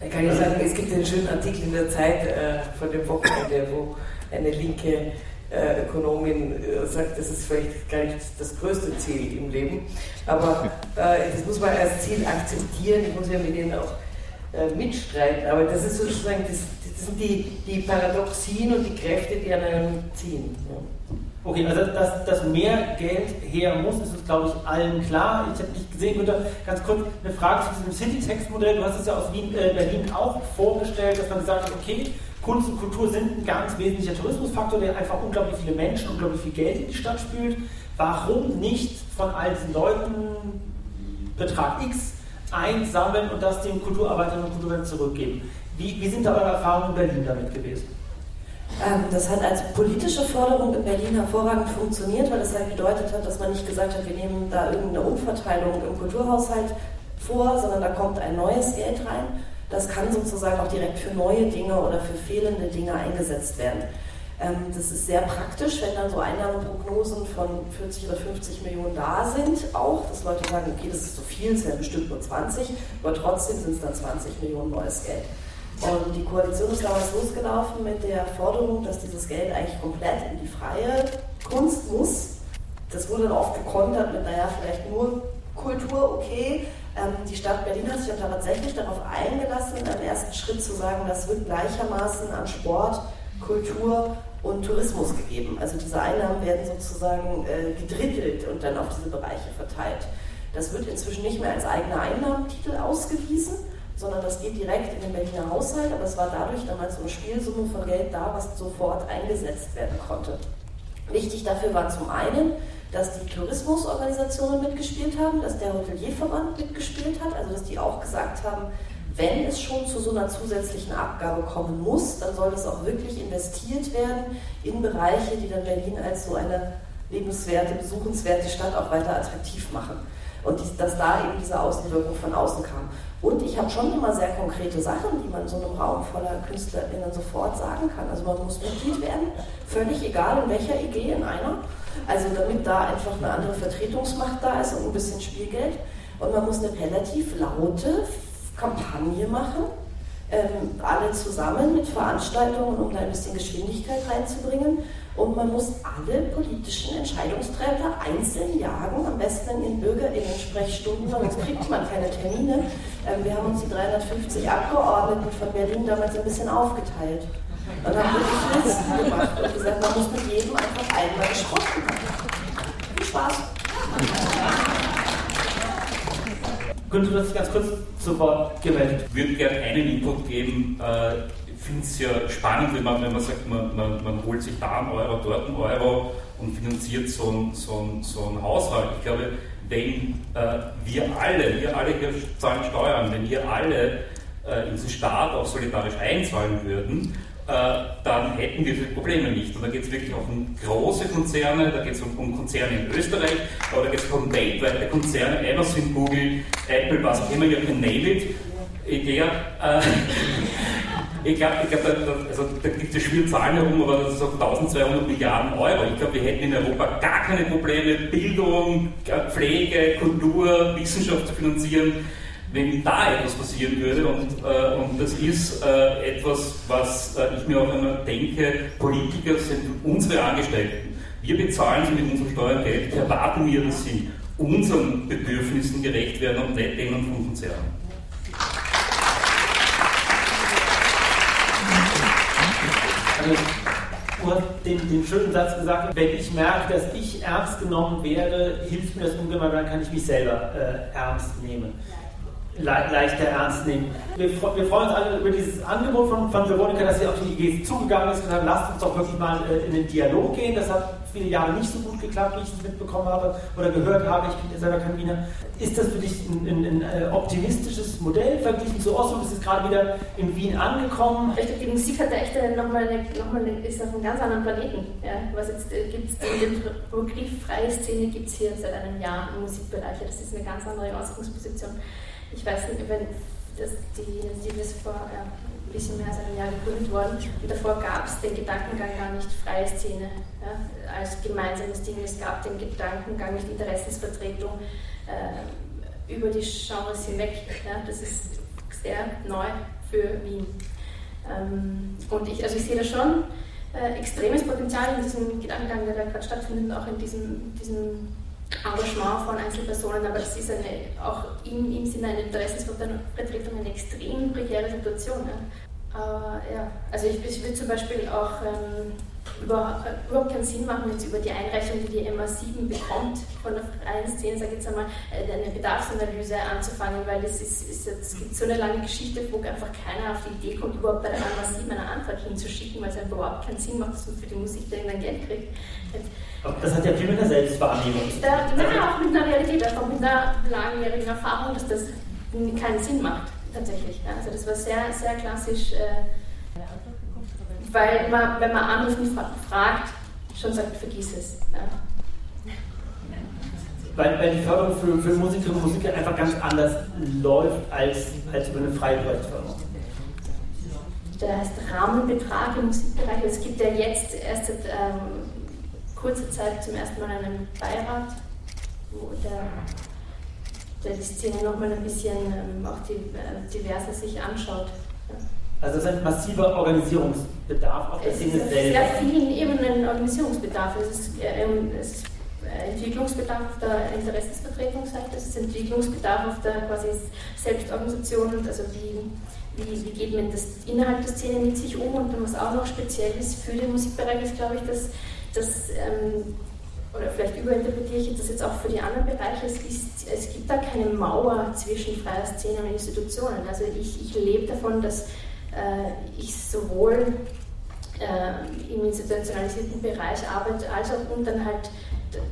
Da kann ich sagen, es gibt einen schönen Artikel in der Zeit äh, von dem Wochenende, wo eine linke äh, Ökonomin äh, sagt, das ist vielleicht gar nicht das größte Ziel im Leben, aber äh, das muss man als Ziel akzeptieren, ich muss ja mit ihnen auch äh, mitstreiten, aber das ist sozusagen das, das sind die, die Paradoxien und die Kräfte, die an einem ziehen. Ja. Okay, also dass, dass mehr Geld her muss, ist uns, glaube ich, allen klar. Ich habe dich gesehen, Günther, ganz kurz eine Frage zu diesem City-Text-Modell. Du hast es ja aus Wien, äh, Berlin auch vorgestellt, dass man gesagt hat, okay, Kunst und Kultur sind ein ganz wesentlicher Tourismusfaktor, der einfach unglaublich viele Menschen, unglaublich viel Geld in die Stadt spült. Warum nicht von all diesen Leuten Betrag X einsammeln und das den Kulturarbeiterinnen und Kulturellen zurückgeben? Wie, wie sind da eure Erfahrungen in Berlin damit gewesen? Ähm, das hat als politische Forderung in Berlin hervorragend funktioniert, weil es halt bedeutet hat, dass man nicht gesagt hat, wir nehmen da irgendeine Umverteilung im Kulturhaushalt vor, sondern da kommt ein neues Geld rein. Das kann sozusagen auch direkt für neue Dinge oder für fehlende Dinge eingesetzt werden. Ähm, das ist sehr praktisch, wenn dann so Einnahmeprognosen von 40 oder 50 Millionen da sind, auch, dass Leute sagen, okay, das ist zu viel, es wären bestimmt nur 20, aber trotzdem sind es dann 20 Millionen neues Geld. Und die Koalition ist damals losgelaufen mit der Forderung, dass dieses Geld eigentlich komplett in die freie Kunst muss. Das wurde dann oft gekontert mit, naja, vielleicht nur Kultur, okay. Ähm, die Stadt Berlin hat sich dann tatsächlich darauf eingelassen, in einem ersten Schritt zu sagen, das wird gleichermaßen an Sport, Kultur und Tourismus gegeben. Also diese Einnahmen werden sozusagen äh, gedrittelt und dann auf diese Bereiche verteilt. Das wird inzwischen nicht mehr als eigener Einnahmentitel ausgewiesen, sondern das geht direkt in den Berliner Haushalt, aber es war dadurch damals so eine Spielsumme von Geld da, was sofort eingesetzt werden konnte. Wichtig dafür war zum einen, dass die Tourismusorganisationen mitgespielt haben, dass der Hotelierverband mitgespielt hat, also dass die auch gesagt haben, wenn es schon zu so einer zusätzlichen Abgabe kommen muss, dann soll es auch wirklich investiert werden in Bereiche, die dann Berlin als so eine lebenswerte, besuchenswerte Stadt auch weiter attraktiv machen. Und dass da eben diese Außenwirkung von außen kam. Und ich habe schon immer sehr konkrete Sachen, die man so einem Raum voller KünstlerInnen sofort sagen kann. Also man muss Mitglied werden, völlig egal in welcher EG, in einer. Also damit da einfach eine andere Vertretungsmacht da ist und ein bisschen Spielgeld. Und man muss eine relativ laute Kampagne machen, ähm, alle zusammen mit Veranstaltungen, um da ein bisschen Geschwindigkeit reinzubringen. Und man muss alle politischen Entscheidungsträger einzeln jagen, am besten in ihren BürgerInnen-Sprechstunden, sonst kriegt man keine Termine. Ähm, wir haben uns die 350 Abgeordneten von Berlin damals ein bisschen aufgeteilt. Und haben wirklich Listen gemacht und gesagt, man muss mit jedem einfach einmal gesprochen haben. Viel Spaß! Günther, du hast dich ganz kurz zu Wort gemeldet. Ich würde gerne einen Input geben. Äh, ich finde es ja spannend, wenn man, wenn man sagt, man, man, man holt sich da einen Euro, dort einen Euro und finanziert so einen so so ein Haushalt. Ich glaube, wenn äh, wir alle, wir alle hier zahlen Steuern, wenn wir alle äh, in diesen Staat auch solidarisch einzahlen würden, äh, dann hätten wir diese Probleme nicht. Und da geht es wirklich auch um große Konzerne, da geht es um, um, Konzerne in Österreich, aber da geht es um weltweite Konzerne, Amazon, Google, Apple, was auch immer, you can name it. Idea. Äh, *laughs* ich glaube, glaub, da, also, da gibt es schwere Zahlen herum, aber das ist auch 1200 Milliarden Euro. Ich glaube, wir hätten in Europa gar keine Probleme, Bildung, Pflege, Kultur, Wissenschaft zu finanzieren wenn da etwas passieren würde. Und, äh, und das ist äh, etwas, was äh, ich mir auch immer denke, Politiker sind unsere Angestellten. Wir bezahlen sie mit unserem Steuergeld, erwarten wir, dass sie unseren Bedürfnissen gerecht werden und nicht denen von Konzernen. Hast den, den, schönen Satz gesagt, wenn ich merke, dass ich ernst genommen werde, hilft mir das ungemein, dann kann ich mich selber äh, ernst nehmen le leichter ernst nehmen. Wir, wir, freuen uns alle über dieses Angebot von, von Veronika, dass sie auf die IGs zugegangen ist und hat, lasst uns doch wirklich mal äh, in den Dialog gehen. Das hat viele Jahre nicht so gut geklappt, wie ich es mitbekommen habe oder gehört habe. Ich bin ja selber kein Wiener. Ist das für dich ein, ein, ein äh, optimistisches Modell verglichen zu Oslo? Das ist gerade wieder in Wien angekommen. Richtig, die Musik hat echt nochmal eine, noch eine, ist auf einem ganz anderen Planeten. Ja, was jetzt äh, gibt den Begriff freie Szene gibt es hier seit einem Jahr im Musikbereich. Das ist eine ganz andere Ausgangsposition ich weiß nicht, wenn das, die, die ist vor ja, ein bisschen mehr als einem Jahr gegründet worden und davor gab es den Gedankengang gar nicht freie Szene ja, als gemeinsames Ding. Es gab den Gedankengang nicht Interessensvertretung äh, über die Genres hinweg. Ja, das ist sehr neu für Wien. Ähm, und ich, also ich sehe da schon äh, extremes Potenzial in diesem Gedankengang, der da gerade stattfindet, auch in diesem, diesem Engagement von Einzelpersonen, aber das ist eine, auch im, im Sinne einer Interessensvertretung eine extrem prekäre Situation. Ja. Aber ja, also ich, ich würde zum Beispiel auch ähm, über, überhaupt keinen Sinn machen, jetzt über die Einreichung, die die MA7 bekommt von der freien Szene, sage ich jetzt einmal, äh, eine Bedarfsanalyse anzufangen, weil es, ist, ist, es gibt so eine lange Geschichte, wo einfach keiner auf die Idee kommt, überhaupt bei der MA7 eine Antwort hinzuschicken, weil es einfach überhaupt keinen Sinn macht, dass man für die Musik irgendein Geld kriegt. Das hat ja viel mit der Selbstwahrnehmung tun. Nein, auch mit einer Realität, einfach mit einer langjährigen Erfahrung, dass das keinen Sinn macht, tatsächlich. Also das war sehr, sehr klassisch. Äh, weil man, wenn man anruft und fragt, schon sagt, vergiss es. Ja. Weil, weil die Förderung für, für Musikerinnen und Musiker einfach ganz anders läuft als, als über eine freie Projektförderung. Der heißt Rahmenbetrag im Musikbereich. Es gibt ja jetzt erst seit ähm, kurzer Zeit zum ersten Mal einen Beirat, wo der, der die Szene nochmal ein bisschen ähm, auch die, äh, diverser sich anschaut. Ja. Also es ist ein massiver Organisierungsbedarf auf der Szene selbst. Es ist auf vielen Ebenen Organisierungsbedarf. Es ist, äh, es ist äh, Entwicklungsbedarf auf der Interessensvertretungsseite, es ist Entwicklungsbedarf auf der quasi Selbstorganisation und also wie, wie, wie geht man das innerhalb der Szene mit sich um und was auch noch speziell ist für den Musikbereich ist, glaube ich, dass, dass ähm, oder vielleicht überinterpretiere ich das jetzt auch für die anderen Bereiche, es, ist, es gibt da keine Mauer zwischen freier Szene und Institutionen. Also ich, ich lebe davon, dass äh, ich sowohl äh, im institutionalisierten Bereich arbeite, als auch und dann halt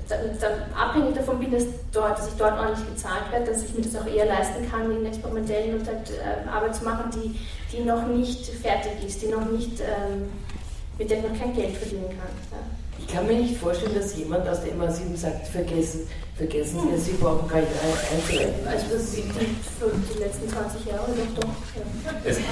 dann abhängig davon bin, dass, dort, dass ich dort ordentlich gezahlt werde, dass ich mir das auch eher leisten kann, in experimentellen und halt, äh, Arbeit zu machen, die, die noch nicht fertig ist, die noch nicht, ähm, mit der ich noch kein Geld verdienen kann. Ja. Ich kann mir nicht vorstellen, dass jemand aus der MA7 sagt, vergessen, vergessen Sie es, Sie brauchen gar nicht einzuleiten. Also das sind die, die letzten 20 Jahre doch doch. Ja. Es, ähm,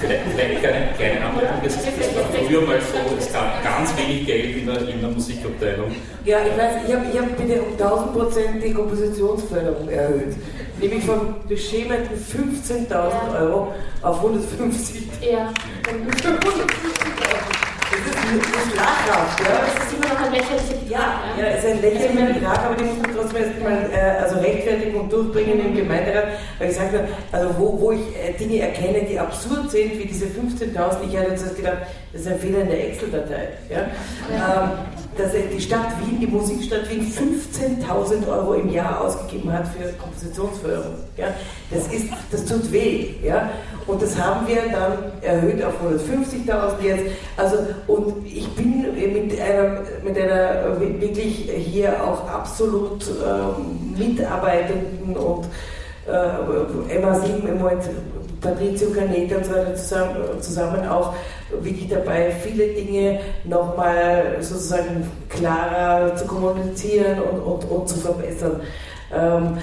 vielleicht, vielleicht eine kleine Anmerkung, es, es war früher mal so, es gab ganz wenig Geld in der, in der Musikabteilung. Ja, ich weiß, ich habe ich hab bitte um 1000 Prozent die Kompositionsförderung erhöht. Nämlich von beschämenden 15.000 Euro auf 150. Ja. *laughs* Das ist lachhaft, ja. Das ist ein lächerlicher Betrag. Ja, ja, es ist ein lächerlicher Betrag, aber die muss man trotzdem erstmal äh, also rechtfertigen und durchbringen im Gemeinderat. Weil ich sage also wo, wo ich äh, Dinge erkenne, die absurd sind, wie diese 15.000, ich hatte jetzt gedacht, das ist ein Fehler in der Excel-Datei. Ja? Ähm, dass die Stadt Wien, die Musikstadt Wien, 15.000 Euro im Jahr ausgegeben hat für Kompositionsförderung. Ja? Das, ist, das tut weh. Ja? Und das haben wir dann erhöht auf 150.000 jetzt. Also, und ich bin mit einer, mit einer wirklich hier auch absolut äh, mitarbeitenden und äh, MA7 im Moment Patrizio Caneta und so weiter zusammen, zusammen auch wirklich dabei, viele Dinge nochmal sozusagen klarer zu kommunizieren und, und, und zu verbessern. Ähm,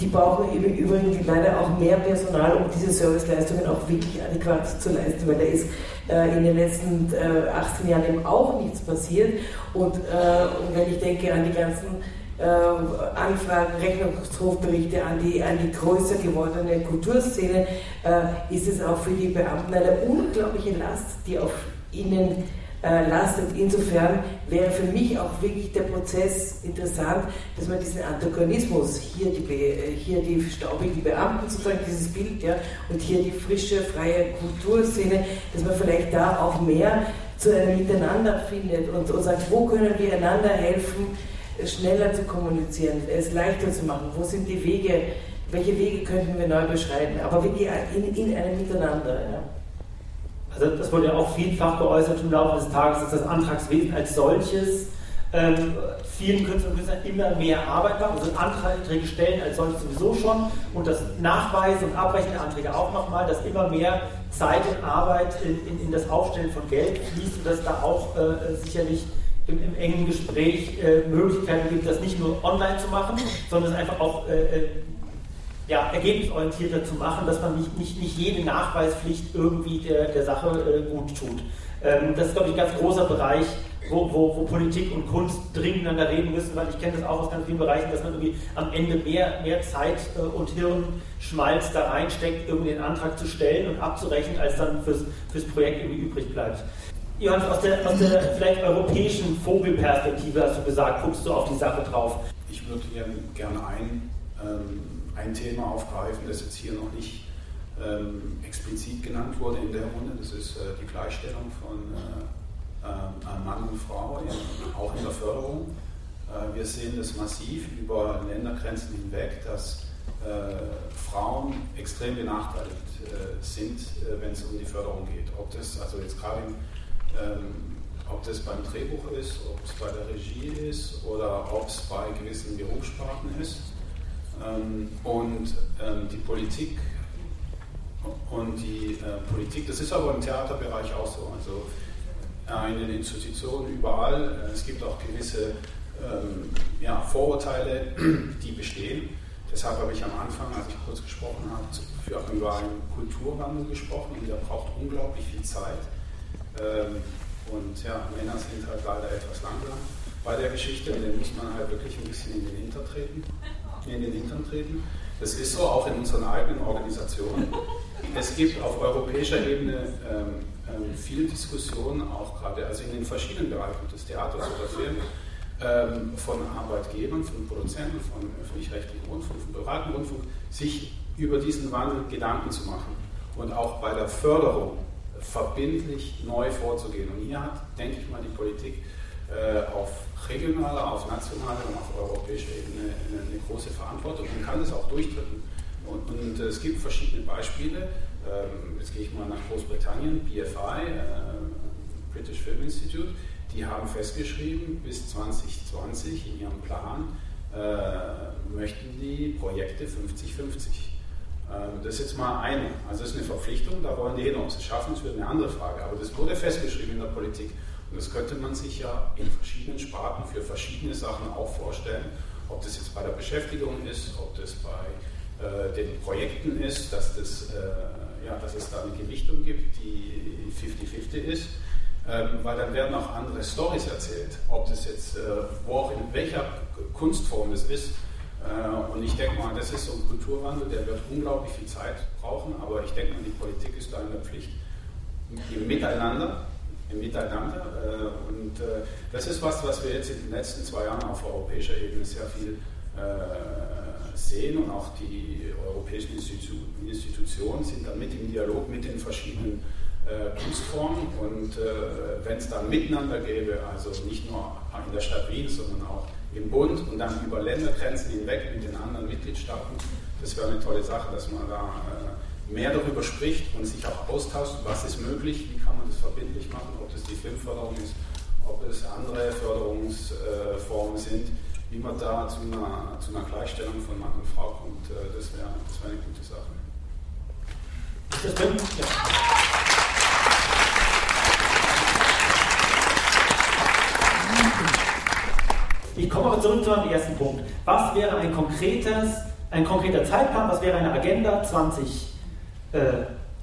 die brauchen im Übrigen leider auch mehr Personal, um diese Serviceleistungen auch wirklich adäquat zu leisten, weil da ist in den letzten äh, 18 Jahren eben auch nichts passiert. Und, äh, und wenn ich denke an die ganzen äh, Anfragen, Rechnungshofberichte an die, an die größer gewordene Kulturszene, äh, ist es auch für die Beamten eine unglaubliche Last, die auf ihnen äh. Insofern wäre für mich auch wirklich der Prozess interessant, dass man diesen Antagonismus, hier die, äh, hier die staubigen Beamten sozusagen, dieses Bild, ja, und hier die frische, freie Kulturszene, dass man vielleicht da auch mehr zu einem Miteinander findet und, und sagt, wo können wir einander helfen, schneller zu kommunizieren, es leichter zu machen, wo sind die Wege, welche Wege könnten wir neu beschreiten, aber wirklich in, in einem Miteinander. Ja. Also das wurde ja auch vielfach geäußert im Laufe des Tages, dass das Antragswesen als solches ähm, vielen Künstlern und Künstlern immer mehr Arbeit macht. Also Anträge stellen als solches sowieso schon und das Nachweisen und Abbrechen der Anträge auch nochmal, dass immer mehr Zeit und Arbeit in, in, in, das Aufstellen von Geld fließt und dass da auch äh, sicherlich im, im, engen Gespräch äh, Möglichkeiten gibt, das nicht nur online zu machen, sondern es einfach auch äh, äh ja, ergebnisorientierter zu machen, dass man nicht, nicht, nicht jede Nachweispflicht irgendwie der, der Sache äh, gut tut. Ähm, das ist, glaube ich, ein ganz großer Bereich, wo, wo, wo, Politik und Kunst dringend miteinander reden müssen, weil ich kenne das auch aus ganz vielen Bereichen, dass man irgendwie am Ende mehr, mehr Zeit äh, und Hirnschmalz da reinsteckt, irgendwie den Antrag zu stellen und abzurechnen, als dann fürs, fürs Projekt irgendwie übrig bleibt. Johannes, aus der, aus der vielleicht europäischen Vogelperspektive hast du gesagt, guckst du auf die Sache drauf. Ich würde gerne ein ähm ein Thema aufgreifen, das jetzt hier noch nicht ähm, explizit genannt wurde in der Runde. Das ist äh, die Gleichstellung von äh, äh, Mann und Frau, in, auch in der Förderung. Äh, wir sehen das massiv über Ländergrenzen hinweg, dass äh, Frauen extrem benachteiligt äh, sind, wenn es um die Förderung geht. Ob das also jetzt gerade ähm, ob das beim Drehbuch ist, ob es bei der Regie ist oder ob es bei gewissen Berufssparten ist. Ähm, und ähm, die Politik und die äh, Politik, das ist aber im Theaterbereich auch so, also äh, in den Institutionen überall. Äh, es gibt auch gewisse ähm, ja, Vorurteile, *clears throat* die bestehen. Deshalb habe ich am Anfang, als ich kurz gesprochen habe, für, über einen Kulturwandel gesprochen und der braucht unglaublich viel Zeit. und ja, Männer sind halt leider etwas langsam bei der Geschichte, und den muss man halt wirklich ein bisschen in den Hinter treten in den Hintern treten. Das ist so auch in unseren eigenen Organisationen. *laughs* Es gibt auf europäischer Ebene ähm, ähm, viel Diskussion, auch gerade also in den verschiedenen Bereichen des Theaters oder Film, ähm, von Arbeitgebern, von Produzenten, von öffentlich-rechtlichen Rundfunk, von privaten Rundfunk, sich über diesen Wandel Gedanken zu machen und auch bei der Förderung verbindlich neu vorzugehen. Und hier hat, denke ich mal, die Politik auf regionaler, auf nationaler und auf europäischer Ebene eine, große Verantwortung und kann das auch durchdrücken. Und, und, es gibt verschiedene Beispiele. Ähm, jetzt gehe ich mal nach Großbritannien, BFI, äh, British Film Institute, die haben festgeschrieben, bis 2020 in ihrem Plan äh, möchten die Projekte 50-50. Ähm, das ist jetzt mal eine. Also das ist eine Verpflichtung, da wollen die hinaus. Das schaffen es wird eine andere Frage. Aber das wurde festgeschrieben in der Politik. Und das könnte man sich ja in verschiedenen Sparten für verschiedene Sachen auch vorstellen. Ob das jetzt bei der Beschäftigung ist, ob das bei äh, den Projekten ist, dass, das, äh, ja, dass es da eine Gewichtung gibt, die 50-50 ist. Ähm, weil dann werden auch andere Stories erzählt, ob das jetzt, äh, wo auch in welcher Kunstform das ist. Äh, und ich denke mal, das ist so ein Kulturwandel, der wird unglaublich viel Zeit brauchen, aber ich denke mal, die Politik ist da in der Pflicht, Miteinander, im Miteinander. Äh, und äh, das ist was, was wir jetzt in den letzten zwei Jahren auf europäischer Ebene sehr viel sehen und auch die europäischen Institutionen sind dann mit im Dialog mit den verschiedenen Kunstformen und wenn es dann miteinander gäbe, also nicht nur in der Stadt Wien, sondern auch im Bund und dann über Ländergrenzen hinweg mit den anderen Mitgliedstaaten, das wäre eine tolle Sache, dass man da mehr darüber spricht und sich auch austauscht, was ist möglich, verbindlich machen, ob das die Filmförderung ist, ob es andere Förderungsformen sind, wie man da zu einer, zu einer Gleichstellung von Mann und Frau kommt, äh, das wäre das wär eine gute Sache. Das stimmt. Ja. Ich komme aber zurück zu meinem ersten Punkt. Was wäre ein konkretes, ein konkreter Zeitplan, was wäre eine Agenda 20 äh,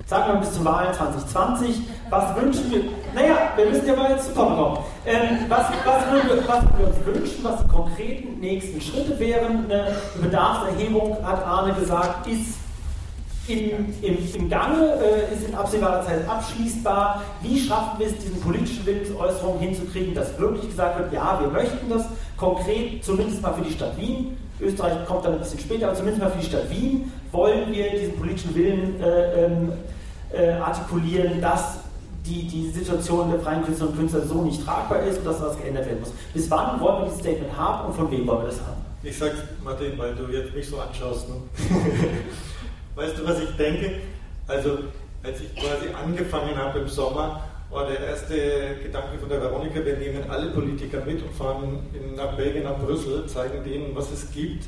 sagen wir bis zur Wahl 2020, was wünschen wir, naja, wir müssen ja mal jetzt zu kommen. Ähm, was, was, würden, was würden wir uns wünschen, was die konkreten nächsten Schritte wären? Eine Bedarfserhebung, hat Arne gesagt, ist in, im, im Gange, äh, ist in absehbarer Zeit abschließbar. Wie schaffen wir es, diesen politischen Willensäußerungen hinzukriegen, dass wirklich gesagt wird, ja, wir möchten das konkret, zumindest mal für die Stadt Wien, Österreich kommt dann ein bisschen später, aber zumindest mal für die Stadt Wien wollen wir diesen politischen Willen äh, ähm, äh, artikulieren, dass die, die Situation der freien Künstler und Künstler so nicht tragbar ist und dass was geändert werden muss. Bis wann wollen wir dieses Statement haben und von wem wollen wir das haben? Ich sag's, Martin, weil du jetzt mich so anschaust. Ne? *laughs* weißt du, was ich denke? Also, als ich quasi angefangen habe im Sommer, war der erste Gedanke von der Veronika, wir nehmen alle Politiker mit und fahren in, nach Belgien, nach Brüssel, zeigen denen, was es gibt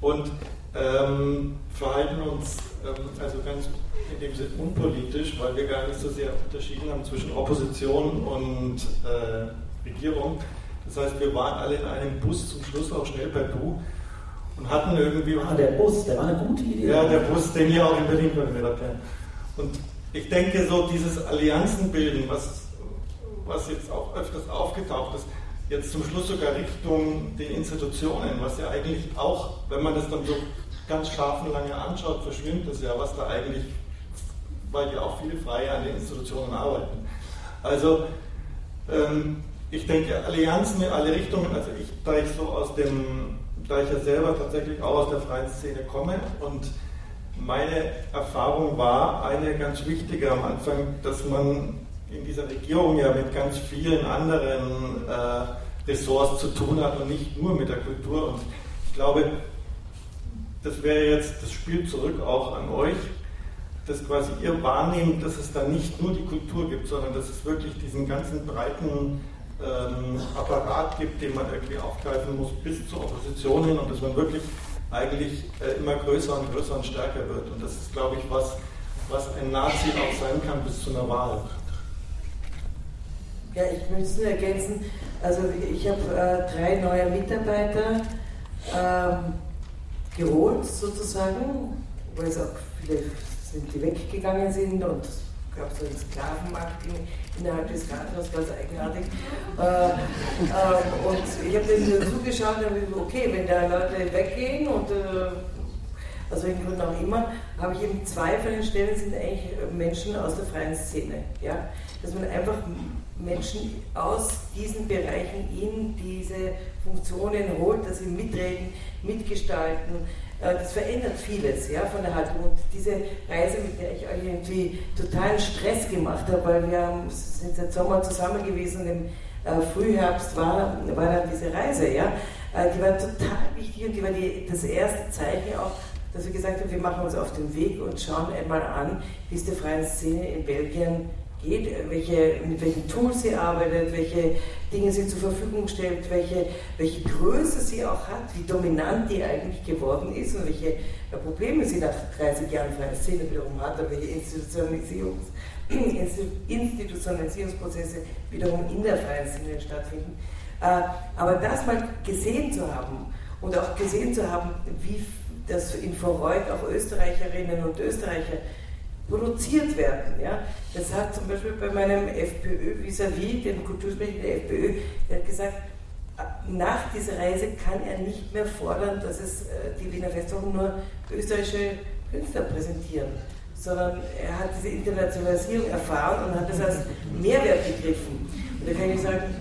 und ähm, verhalten uns ähm, also ganz in dem Sinne unpolitisch, weil wir gar nicht so sehr unterschieden haben zwischen Opposition und äh, Regierung. Das heißt, wir waren alle in einem Bus zum Schluss auch schnell per Du und hatten irgendwie. Ah, der Bus, der war eine gute Idee. Ja, der Bus, den ihr auch in Berlin verwendet habt. Und ich denke, so dieses Allianzenbilden, was, was jetzt auch öfters aufgetaucht ist, jetzt zum Schluss sogar Richtung den Institutionen, was ja eigentlich auch, wenn man das dann so ganz scharf und lange anschaut, verschwimmt das ja, was da eigentlich, weil ja auch viele Freie an den Institutionen arbeiten. Also ähm, ich denke, Allianzen in alle Richtungen, also ich, da ich so aus dem, da ich ja selber tatsächlich auch aus der freien Szene komme und meine Erfahrung war eine ganz wichtige am Anfang, dass man in dieser Regierung ja mit ganz vielen anderen äh, Ressorts zu tun hat und nicht nur mit der Kultur. Und ich glaube, das wäre jetzt das Spiel zurück auch an euch, dass quasi ihr wahrnehmt, dass es da nicht nur die Kultur gibt, sondern dass es wirklich diesen ganzen breiten ähm, Apparat gibt, den man irgendwie aufgreifen muss bis zur Opposition hin und dass man wirklich eigentlich äh, immer größer und größer und stärker wird. Und das ist, glaube ich, was, was ein Nazi auch sein kann bis zu einer Wahl. Ja, ich möchte ergänzen, also ich habe äh, drei neue Mitarbeiter ähm, geholt sozusagen, weil es auch viele sind, die weggegangen sind und es gab so einen Sklavenmarkt innerhalb des Gartens, ganz eigenartig. Äh, äh, und ich habe dann zugeschaut und habe gesagt, okay, wenn da Leute weggehen und äh, aus welchen Gründen auch immer, habe ich eben zwei von den Stellen sind eigentlich Menschen aus der freien Szene. Ja? Dass man einfach Menschen aus diesen Bereichen in diese Funktionen holt, dass sie mitreden, mitgestalten, das verändert vieles ja, von der Haltung. Und diese Reise, mit der ich euch irgendwie totalen Stress gemacht habe, weil wir sind seit Sommer zusammen gewesen im äh, Frühherbst war, war dann diese Reise, ja, äh, die war total wichtig und die war die, das erste Zeichen auch, dass wir gesagt haben, wir machen uns auf den Weg und schauen einmal an, wie es der freien Szene in Belgien geht, welche, mit welchen Tools sie arbeitet, welche Dinge sie zur Verfügung stellt, welche, welche Größe sie auch hat, wie dominant die eigentlich geworden ist und welche Probleme sie nach 30 Jahren freie Szene wiederum hat und welche Institutionalisierungs, *clears throat* Institutionalisierungsprozesse wiederum in der freien Szene stattfinden. Äh, aber das mal gesehen zu haben und auch gesehen zu haben, wie das in Vorreut auch Österreicherinnen und Österreicher produziert werden. Ja? Das hat zum Beispiel bei meinem FPÖ vis-à-vis, dem Kultursprecher der FPÖ, der hat gesagt, nach dieser Reise kann er nicht mehr fordern, dass es äh, die Wiener Festwochen nur österreichische Künstler präsentieren, sondern er hat diese Internationalisierung erfahren und hat das als Mehrwert begriffen. Und da kann ich sagen,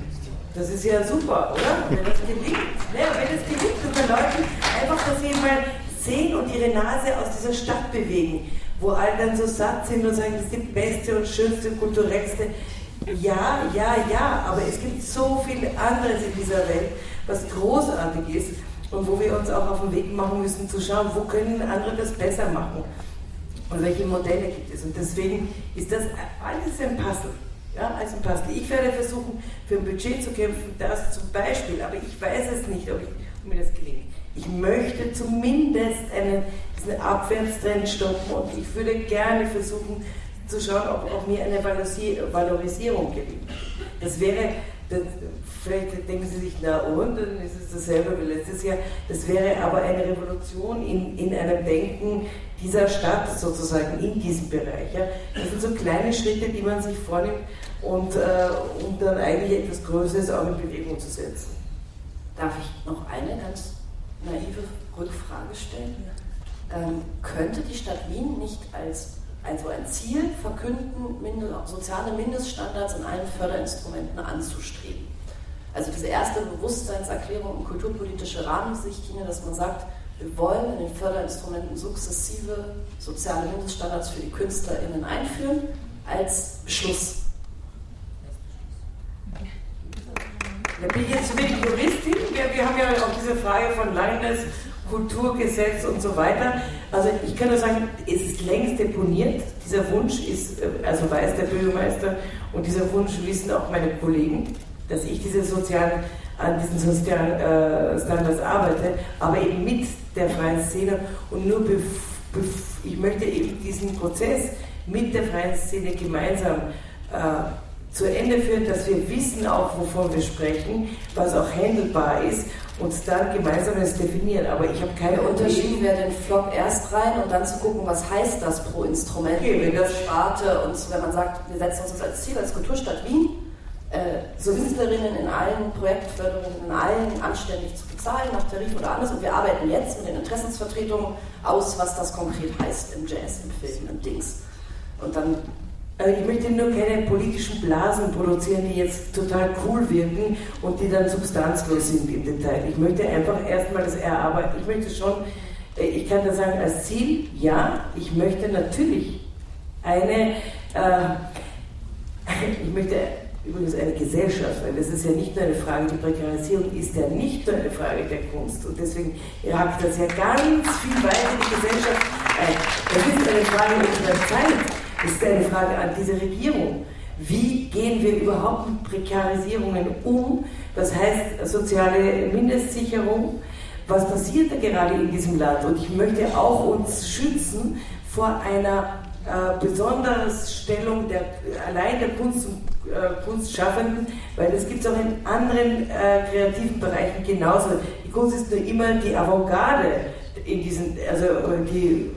das ist ja super, oder? Wenn das gelingt, ne? wenn es gelingt, und den Leuten einfach, dass sie mal sehen und ihre Nase aus dieser Stadt bewegen wo alle dann so satt sind und sagen, das ist die beste und schönste, kulturellste. Ja, ja, ja, aber es gibt so viel anderes in dieser Welt, was großartig ist und wo wir uns auch auf den Weg machen müssen, zu schauen, wo können andere das besser machen und welche Modelle gibt es. Und deswegen ist das alles ein Puzzle. Ja, als ein. Ich werde versuchen, für ein Budget zu kämpfen, das zum Beispiel, aber ich weiß es nicht, ob, ich, ob mir das gelingt. Ich möchte zumindest einen Abwärtstrend stoppen und ich würde gerne versuchen zu schauen, ob, ob mir eine Valorisierung gelingt. Das wäre, das, vielleicht denken Sie sich, na und, dann ist es dasselbe wie letztes Jahr, das wäre aber eine Revolution in, in einem Denken dieser Stadt sozusagen, in diesem Bereich. Ja. Das sind so kleine Schritte, die man sich vornimmt und äh, um dann eigentlich etwas Größeres auch in Bewegung zu setzen. Darf ich noch eine ganz naive Rückfrage stellen? Ähm, könnte die Stadt Wien nicht als also ein Ziel verkünden, soziale Mindeststandards in allen Förderinstrumenten anzustreben. Also diese erste Bewusstseinserklärung und kulturpolitische Rahmensichtlinie, dass man sagt, wir wollen in den Förderinstrumenten sukzessive soziale Mindeststandards für die KünstlerInnen einführen, als Beschluss. Da bin ich jetzt zu wenig Juristin. Wir, wir haben ja auch diese Frage von Leines Kulturgesetz und so weiter. Also ich kann nur sagen, es ist längst deponiert. Dieser Wunsch ist, äh, also weiß der Bürgermeister und dieser Wunsch wissen auch meine Kollegen, dass ich diese sozialen, an diesen sozialen äh, Standards arbeite, aber eben mit der freien Szene und nur ich möchte eben diesen Prozess mit der freien Szene gemeinsam äh, zu Ende führen, dass wir wissen auch, wovon wir sprechen, was auch handelbar ist und dann gemeinsam das definieren. Aber ich habe keine Unterschied wäre den Flop erst rein und dann zu gucken, was heißt das pro Instrument, okay, wenn das Sparte und wenn man sagt, wir setzen uns das als Ziel als Kulturstadt Wien, äh, so Künstlerinnen in allen Projektförderungen, in allen anständig zu bezahlen, nach Tarif oder anders. Und wir arbeiten jetzt mit den Interessensvertretungen aus, was das konkret heißt im Jazz, im Film, im Dings. Und dann ich möchte nur keine politischen Blasen produzieren, die jetzt total cool wirken und die dann substanzlos sind im Detail. Ich möchte einfach erstmal das erarbeiten. Ich möchte schon, äh, ich kann da sagen, als Ziel, ja, ich möchte natürlich eine, äh, *laughs* ich möchte übrigens eine Gesellschaft, weil das ist ja nicht nur eine Frage, die Prekarisierung ist ja nicht nur eine Frage der Kunst und deswegen ragt das ja ganz viel weiter die Gesellschaft ein. Das ist eine Frage unserer Zeit. Das ist eine Frage an diese Regierung. Wie gehen wir überhaupt mit Prekarisierungen um? Das heißt soziale Mindestsicherung. Was passiert da gerade in diesem Land? Und ich möchte auch uns schützen vor einer äh, Besonderstellung der, allein der Kunst äh, Kunstschaffenden, weil das gibt es auch in anderen äh, kreativen Bereichen genauso. Die Kunst ist nur immer die Avantgarde in diesen, also die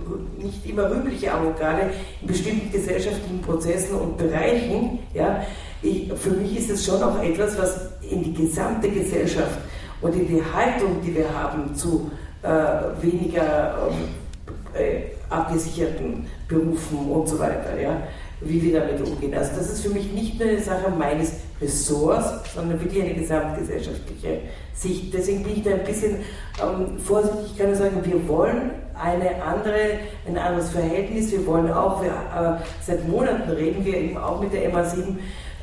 nicht immer rühmliche Avantgarde in bestimmten gesellschaftlichen Prozessen und Bereichen, ja, ich, für mich ist es schon auch etwas, was in die gesamte Gesellschaft und in die Haltung, die wir haben zu äh, weniger äh, abgesicherten Berufen und so weiter, ja, wie wir damit umgehen. Also das ist für mich nicht nur eine Sache meines Ressorts, sondern wirklich eine gesamtgesellschaftliche Sicht. Deswegen bin ich da ein bisschen ähm, vorsichtig. Ich kann nur sagen, wir wollen eine andere, ein anderes Verhältnis. Wir wollen auch, wir, äh, seit Monaten reden wir eben auch mit der MA7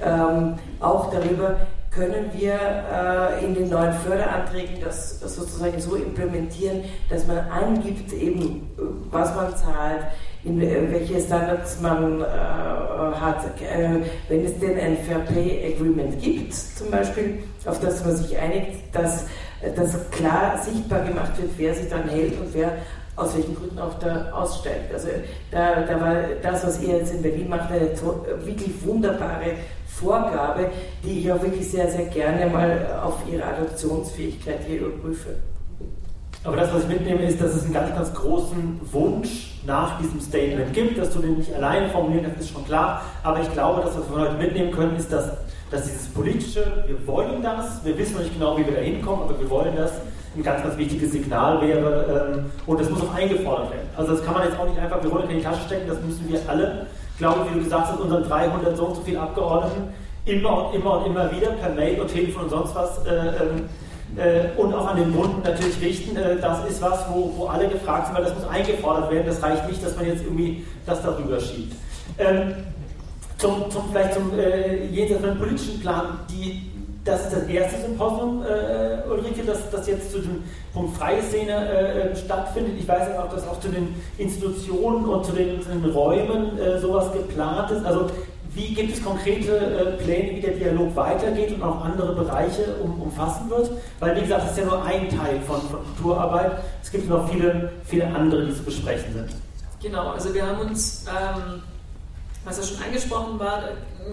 ähm, auch darüber, können wir äh, in den neuen Förderanträgen das, sozusagen so implementieren, dass man angibt, eben was man zahlt, in äh, welche Standards man äh, hat. Äh, wenn es denn ein Fair Pay Agreement gibt, zum Beispiel, auf das man sich einigt, dass, dass klar sichtbar gemacht wird, wer sich dann hält und wer aus welchen Gründen auch da aussteigt. Also da, da war das, was ihr jetzt in Berlin macht, eine wirklich wunderbare Vorgabe, die ich auch wirklich sehr, sehr gerne mal auf ihre Adoptionsfähigkeit hier überprüfe. Aber das, was ich mitnehme, ist, dass es einen ganz, ganz großen Wunsch nach diesem Statement gibt, dass du den nicht alleine formulieren kannst, ist schon klar. Aber ich glaube, dass was wir heute mitnehmen können, ist, dass, dass dieses politische, wir wollen das, wir wissen noch nicht genau, wie wir da hinkommen, aber wir wollen das, ein ganz, ganz wichtiges Signal wäre. Ähm, und das muss auch eingefordert werden. Also das kann man jetzt auch nicht einfach, wir wollen in die Tasche stecken, das müssen wir alle, glaube wie du gesagt hast, unseren 300 so und so vielen Abgeordneten immer und immer und immer wieder per Mail und Telefon und sonst was äh, ähm, äh, und auch an den Bund natürlich richten. Äh, das ist was, wo, wo alle gefragt sind, weil das muss eingefordert werden. Das reicht nicht, dass man jetzt irgendwie das darüber schiebt. Ähm, zum, zum, vielleicht zum äh, jenseits von politischen Plan, die, das ist das erste Symposium, äh, Ulrike, das, das jetzt zu dem Punkt Freie Szene äh, stattfindet. Ich weiß auch, dass auch zu den Institutionen und zu den, zu den Räumen äh, sowas geplant ist. Also wie gibt es konkrete äh, Pläne, wie der Dialog weitergeht und auch andere Bereiche um, umfassen wird? Weil, wie gesagt, das ist ja nur ein Teil von, von Kulturarbeit. Es gibt noch viele, viele andere, die zu besprechen sind. Genau, also wir haben uns, ähm, was ja schon angesprochen war,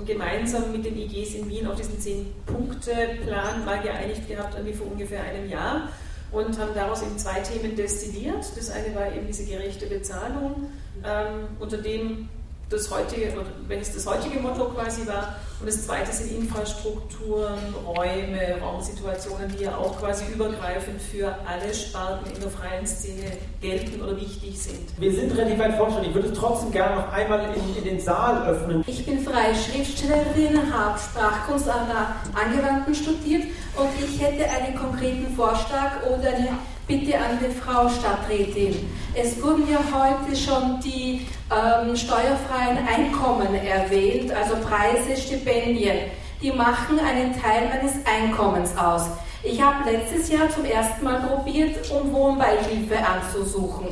gemeinsam mit den IGs in Wien auf diesen Zehn-Punkte-Plan mal geeinigt gehabt, irgendwie vor ungefähr einem Jahr und haben daraus eben zwei Themen destilliert. Das eine war eben diese gerechte Bezahlung, ähm, unter dem das heutige, wenn es das heutige Motto quasi war. Und das zweite sind Infrastrukturen, Räume, Raumsituationen, die ja auch quasi übergreifend für alle Sparten in der freien Szene gelten oder wichtig sind. Wir sind relativ weit fortschrittlich. Ich würde trotzdem gerne noch einmal in, in, den Saal öffnen. Ich bin freie Schriftstellerin, habe Sprachkunst an der Angewandten studiert und ich hätte einen konkreten Vorschlag oder eine Bitte an die Frau Stadträtin. Es wurden ja heute schon die ähm, steuerfreien Einkommen erwähnt, also Preise, Stipendien. Die machen einen Teil meines Einkommens aus. Ich habe letztes Jahr zum ersten Mal probiert, um Wohnbeihilfe anzusuchen.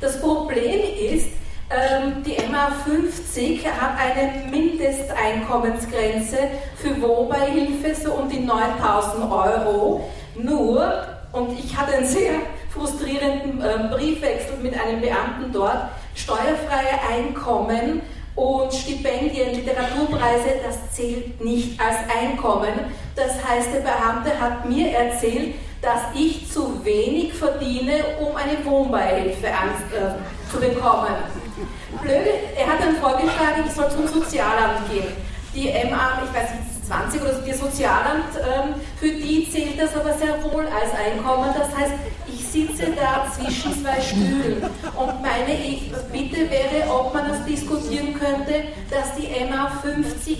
Das Problem ist, die MA 50 hat eine Mindesteinkommensgrenze für Wohnbeihilfe so um die 9000 Euro. Nur und ich hatte einen sehr frustrierenden äh, Briefwechsel mit einem Beamten dort. Steuerfreie Einkommen und Stipendien, Literaturpreise, das zählt nicht als Einkommen. Das heißt, der Beamte hat mir erzählt, dass ich zu wenig verdiene, um eine Wohnbeihilfe äh, zu bekommen. Blöde, er hat dann vorgeschlagen, ich soll zum Sozialamt gehen. Die MA, ich weiß nicht, 20 oder so, die Sozialamt, ähm, für die zählt das aber sehr wohl als Einkommen. Das heißt, ich sitze da zwischen zwei Stühlen und meine Bitte wäre, ob man das diskutieren könnte, dass die MA 50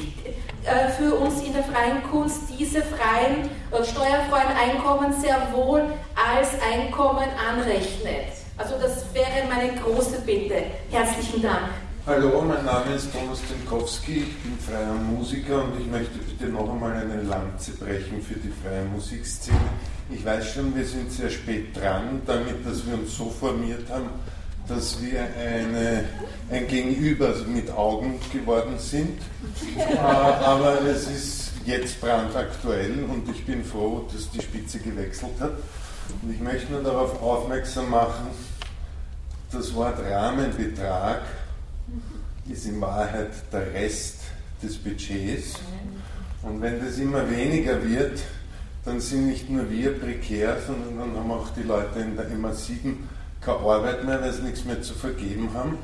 äh, für uns in der freien Kunst diese freien, äh, steuerfreien Einkommen sehr wohl als Einkommen anrechnet. Also das wäre meine große Bitte. Herzlichen Dank. Hallo, mein Name ist Thomas Denkowski, ich bin freier Musiker und ich möchte bitte noch einmal eine Lanze brechen für die freie Musikszene. Ich weiß schon, wir sind sehr spät dran, damit, dass wir uns so formiert haben, dass wir eine, ein Gegenüber mit Augen geworden sind. Äh, aber es ist jetzt brandaktuell und ich bin froh, dass die Spitze gewechselt hat. Und ich möchte nur darauf aufmerksam machen, das Wort Rahmenbetrag ist in Wahrheit der Rest des Budgets. Und wenn das immer weniger wird, dann sind nicht nur wir prekär, sondern dann haben auch die Leute in der MA7 keine Arbeit mehr, weil sie nichts mehr zu vergeben haben.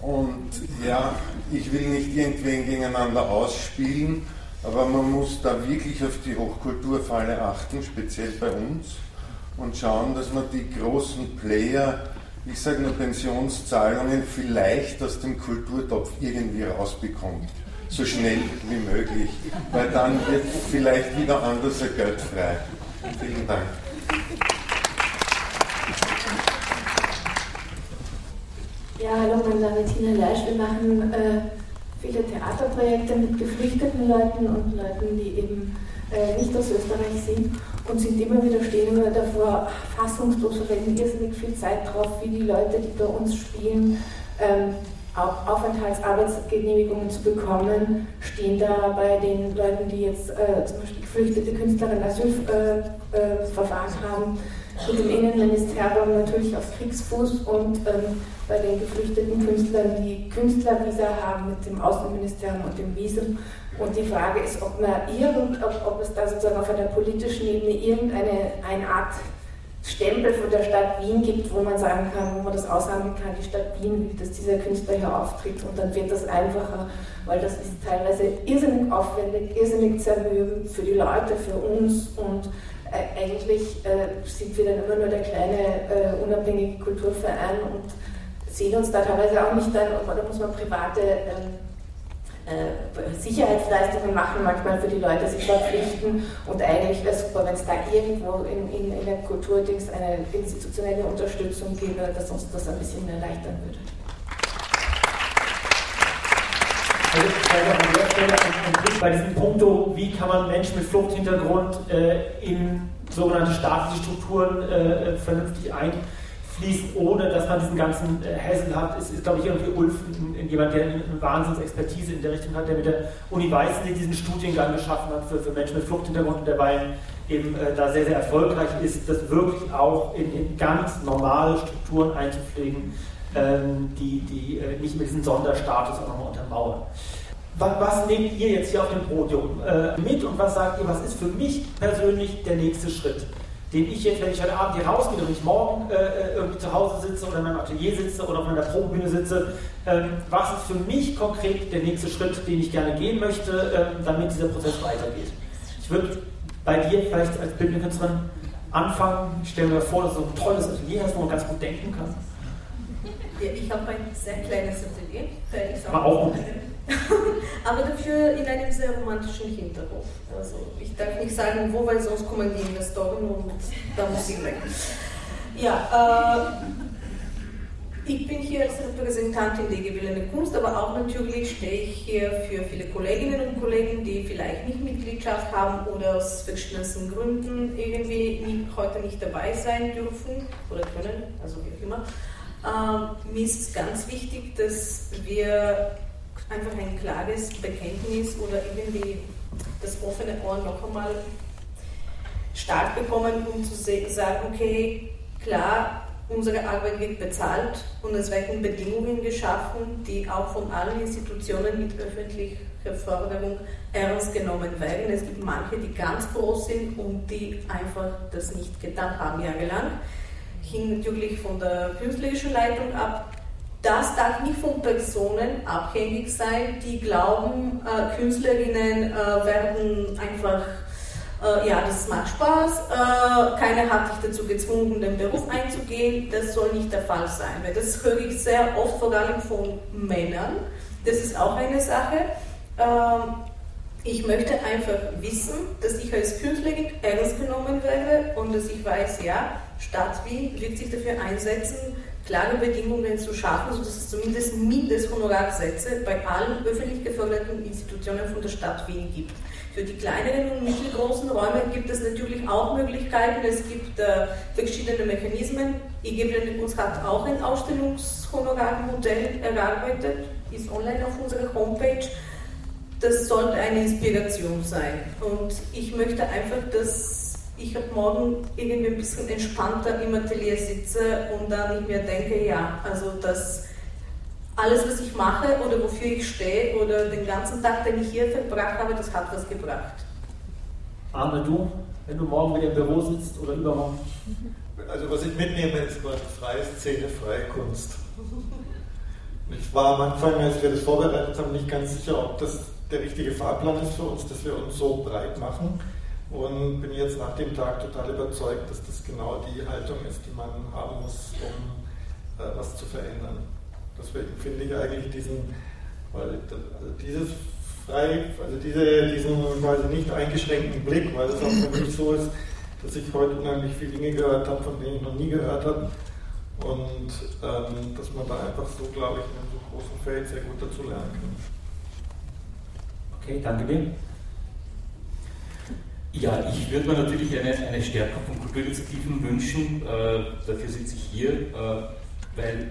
Und ja, ich will nicht irgendwen gegeneinander ausspielen, aber man muss da wirklich auf die Hochkulturfalle achten, speziell bei uns, und schauen, dass man die großen Player ich sage nur Pensionszahlungen, vielleicht aus dem Kulturtopf irgendwie rausbekommt. So schnell wie möglich, weil dann wird vielleicht wieder anders ein Geld frei. Vielen Dank. Ja, hallo, mein Name ist Tina Leisch. Wir machen äh, viele Theaterprojekte mit geflüchteten Leuten und Leuten, die eben äh, nicht aus Österreich sind und sind immer wieder stehen wir davor fassungslos, verwenden irrsinnig viel Zeit drauf, wie die Leute, die bei uns spielen, ähm, Aufenthaltsarbeitsgenehmigungen zu bekommen, stehen da bei den Leuten, die jetzt äh, zum Beispiel geflüchtete Künstler Asylverfahren äh, äh, haben, mit dem Innenministerium natürlich auf Kriegsfuß und ähm, bei den geflüchteten Künstlern, die Künstlervisa haben mit dem Außenministerium und dem Visum. Und die Frage ist, ob, man irgend, ob, ob es da sozusagen auf einer politischen Ebene irgendeine eine Art Stempel von der Stadt Wien gibt, wo man sagen kann, wo man das aushandeln kann, die Stadt Wien will, dass dieser Künstler hier auftritt und dann wird das einfacher, weil das ist teilweise irrsinnig aufwendig, irrsinnig zermürbend für die Leute, für uns und äh, eigentlich äh, sind wir dann immer nur der kleine äh, unabhängige Kulturverein und sehen uns da teilweise auch nicht dann, oder muss man private ähm, äh, Sicherheitsleistungen machen, manchmal für die Leute sich verpflichten. Und eigentlich wäre es super, wenn es da irgendwo in, in, in der Kulturdings eine institutionelle Unterstützung gäbe, dass uns das ein bisschen erleichtern würde. Also bei diesem Punkto, wie kann man Menschen mit Fluchthintergrund äh, in sogenannte staatliche Strukturen äh, vernünftig ein fließt, ohne dass man diesen ganzen äh, hat, ist, ist glaube ich, irgendwie Ulf jemand, der eine Wahnsinnsexpertise in der Richtung hat, der mit der Uni Weißensee diesen Studiengang geschaffen hat für, für Menschen mit Fluchthintergrund und dabei eben äh, da sehr, sehr erfolgreich ist, das wirklich auch in, in ganz normale Strukturen einzupflegen, ähm, die, die äh, nicht mit diesem Sonderstatus auch nochmal untermauern. Was, was, nehmt ihr jetzt hier auf dem Podium äh, mit und was sagt ihr, was ist für mich persönlich der nächste Schritt? Den ich jetzt, wenn ich heute Abend hier rausgehe und ich morgen äh, äh, irgendwie zu Hause sitze oder in meinem Atelier sitze oder auf meiner Probebühne sitze, ähm, was ist für mich konkret der nächste Schritt, den ich gerne gehen möchte, ähm, damit dieser Prozess weitergeht. Ich würde bei dir vielleicht als bildende Künstlerin anfangen. Ich stelle mir vor, dass du so ein tolles Atelier hast, wo man ganz gut denken kann. Ja, ich habe ein sehr kleines Atelier. Aber auch gut. *laughs* aber dafür in einem sehr romantischen Hinterhof. Also ich darf nicht sagen, wo, weil sonst kommen die Investoren und da muss ich weg. Ja, äh, ich bin hier als Repräsentantin der gewählten Kunst, aber auch natürlich stehe ich hier für viele Kolleginnen und Kollegen, die vielleicht nicht Mitgliedschaft haben oder aus verschiedensten Gründen irgendwie nicht, heute nicht dabei sein dürfen oder können, also wie auch immer. Äh, mir ist ganz wichtig, dass wir einfach ein klares Bekenntnis oder irgendwie das offene Ohr noch einmal stark bekommen, um zu sagen, okay, klar, unsere Arbeit wird bezahlt und es werden Bedingungen geschaffen, die auch von allen Institutionen mit öffentlicher Förderung ernst genommen werden. Es gibt manche, die ganz groß sind und die einfach das nicht getan haben jahrelang. Hing natürlich von der künstlerischen Leitung ab, das darf nicht von Personen abhängig sein, die glauben, äh, Künstlerinnen äh, werden einfach, äh, ja, das macht Spaß, äh, keiner hat dich dazu gezwungen, den Beruf einzugehen. Das soll nicht der Fall sein, weil das höre ich sehr oft, vor allem von Männern. Das ist auch eine Sache. Ähm, ich möchte einfach wissen, dass ich als Künstlerin ernst genommen werde und dass ich weiß, ja, Stadt Wien wird sich dafür einsetzen, klare Bedingungen zu schaffen, sodass es zumindest Mindesthonorarsätze bei allen öffentlich geförderten Institutionen von der Stadt Wien gibt. Für die kleineren und mittelgroßen Räume gibt es natürlich auch Möglichkeiten. Es gibt äh, verschiedene Mechanismen. IG Kunst hat auch ein Ausstellungshonorarmodell erarbeitet, ist online auf unserer Homepage. Das sollte eine Inspiration sein. Und ich möchte einfach, dass ich ab morgen irgendwie ein bisschen entspannter im Atelier sitze und dann nicht mehr denke, ja, also das alles, was ich mache oder wofür ich stehe oder den ganzen Tag, den ich hier verbracht habe, das hat was gebracht. Arne, du, wenn du morgen wieder im Büro sitzt oder übermorgen? Also was ich mitnehme, ist mal freie Szene, freie Kunst. Ich war am Anfang, als wir das vorbereitet haben, nicht ganz sicher, ob das der richtige Fahrplan ist für uns, dass wir uns so breit machen und bin jetzt nach dem Tag total überzeugt, dass das genau die Haltung ist, die man haben muss, um äh, was zu verändern. Deswegen finde ich eigentlich diesen, weil also dieses frei, also diese, diesen quasi nicht eingeschränkten Blick, weil es auch für mich so ist, dass ich heute unheimlich viele Dinge gehört habe, von denen ich noch nie gehört habe. Und ähm, dass man da einfach so, glaube ich, in einem so großen Feld sehr gut dazu lernen kann. Okay, danke dir. Ja, ich würde mir natürlich eine, eine Stärkung von Kulturinitiativen wünschen. Äh, dafür sitze ich hier, äh, weil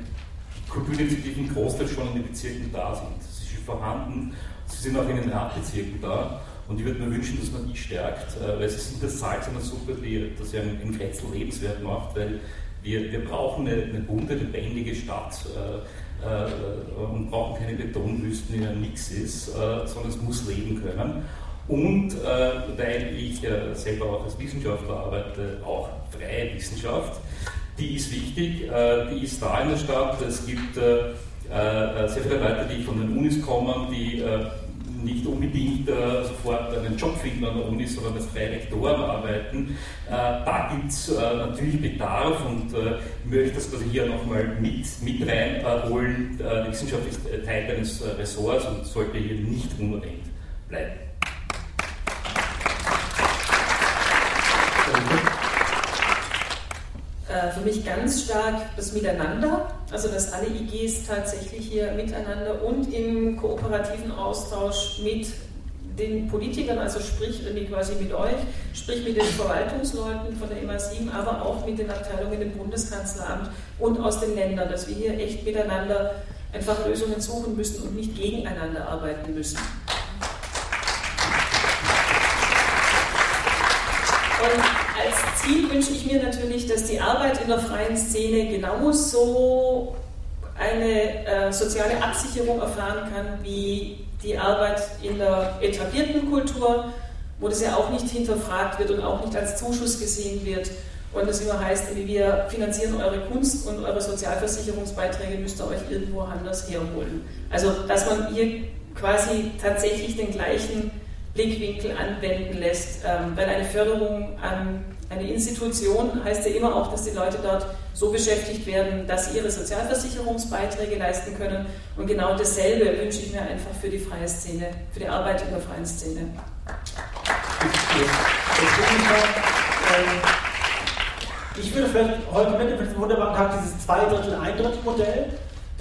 Kulturinitiativen großteils schon in den Bezirken da sind. Sie sind vorhanden, sie sind auch in den Randbezirken da. Und ich würde mir wünschen, dass man die stärkt, äh, weil sie sind das Salz einer Suppe, die das ja in Grätzl lebenswert macht, weil wir, wir brauchen eine, eine bunte, lebendige Stadt äh, äh, und brauchen keine Betonwüsten, in der nichts ist, äh, sondern es muss leben können. Und äh, weil ich ja selber auch als Wissenschaftler arbeite, auch freie Wissenschaft, die ist wichtig, äh, die ist da in der Stadt. Es gibt sehr viele Leute, die von den Unis kommen, die nicht unbedingt äh, sofort einen Job finden an der Uni, sondern als freie Lektoren arbeiten. Äh, da gibt es äh, natürlich Bedarf und äh, möchte das quasi hier nochmal mit, mit reinholen. Äh, Wissenschaft ist äh, Teil eines Ressorts und sollte hier nicht unerwähnt bleiben. Äh, für mich ganz stark das Miteinander, also dass alle IGs tatsächlich hier miteinander und im kooperativen Austausch mit den Politikern, also sprich quasi mit euch, sprich mit den Verwaltungsleuten von der MA7, aber auch mit den Abteilungen im Bundeskanzleramt und aus den Ländern, dass wir hier echt miteinander einfach Lösungen suchen müssen und nicht gegeneinander arbeiten müssen. Und Ziel wünsche ich mir natürlich, dass die Arbeit in der freien Szene genauso eine äh, soziale Absicherung erfahren kann wie die Arbeit in der etablierten Kultur, wo das ja auch nicht hinterfragt wird und auch nicht als Zuschuss gesehen wird. Und das immer heißt, wir finanzieren eure Kunst und eure Sozialversicherungsbeiträge müsst ihr euch irgendwo anders herholen. Also, dass man hier quasi tatsächlich den gleichen Blickwinkel anwenden lässt, ähm, weil eine Förderung an eine Institution heißt ja immer auch, dass die Leute dort so beschäftigt werden, dass sie ihre Sozialversicherungsbeiträge leisten können. Und genau dasselbe wünsche ich mir einfach für die freie Szene, für die Arbeit in der freien Szene. Ich würde vielleicht heute mit diesem wunderbaren Tag dieses Zwei-Drittel-Ein-Drittel-Modell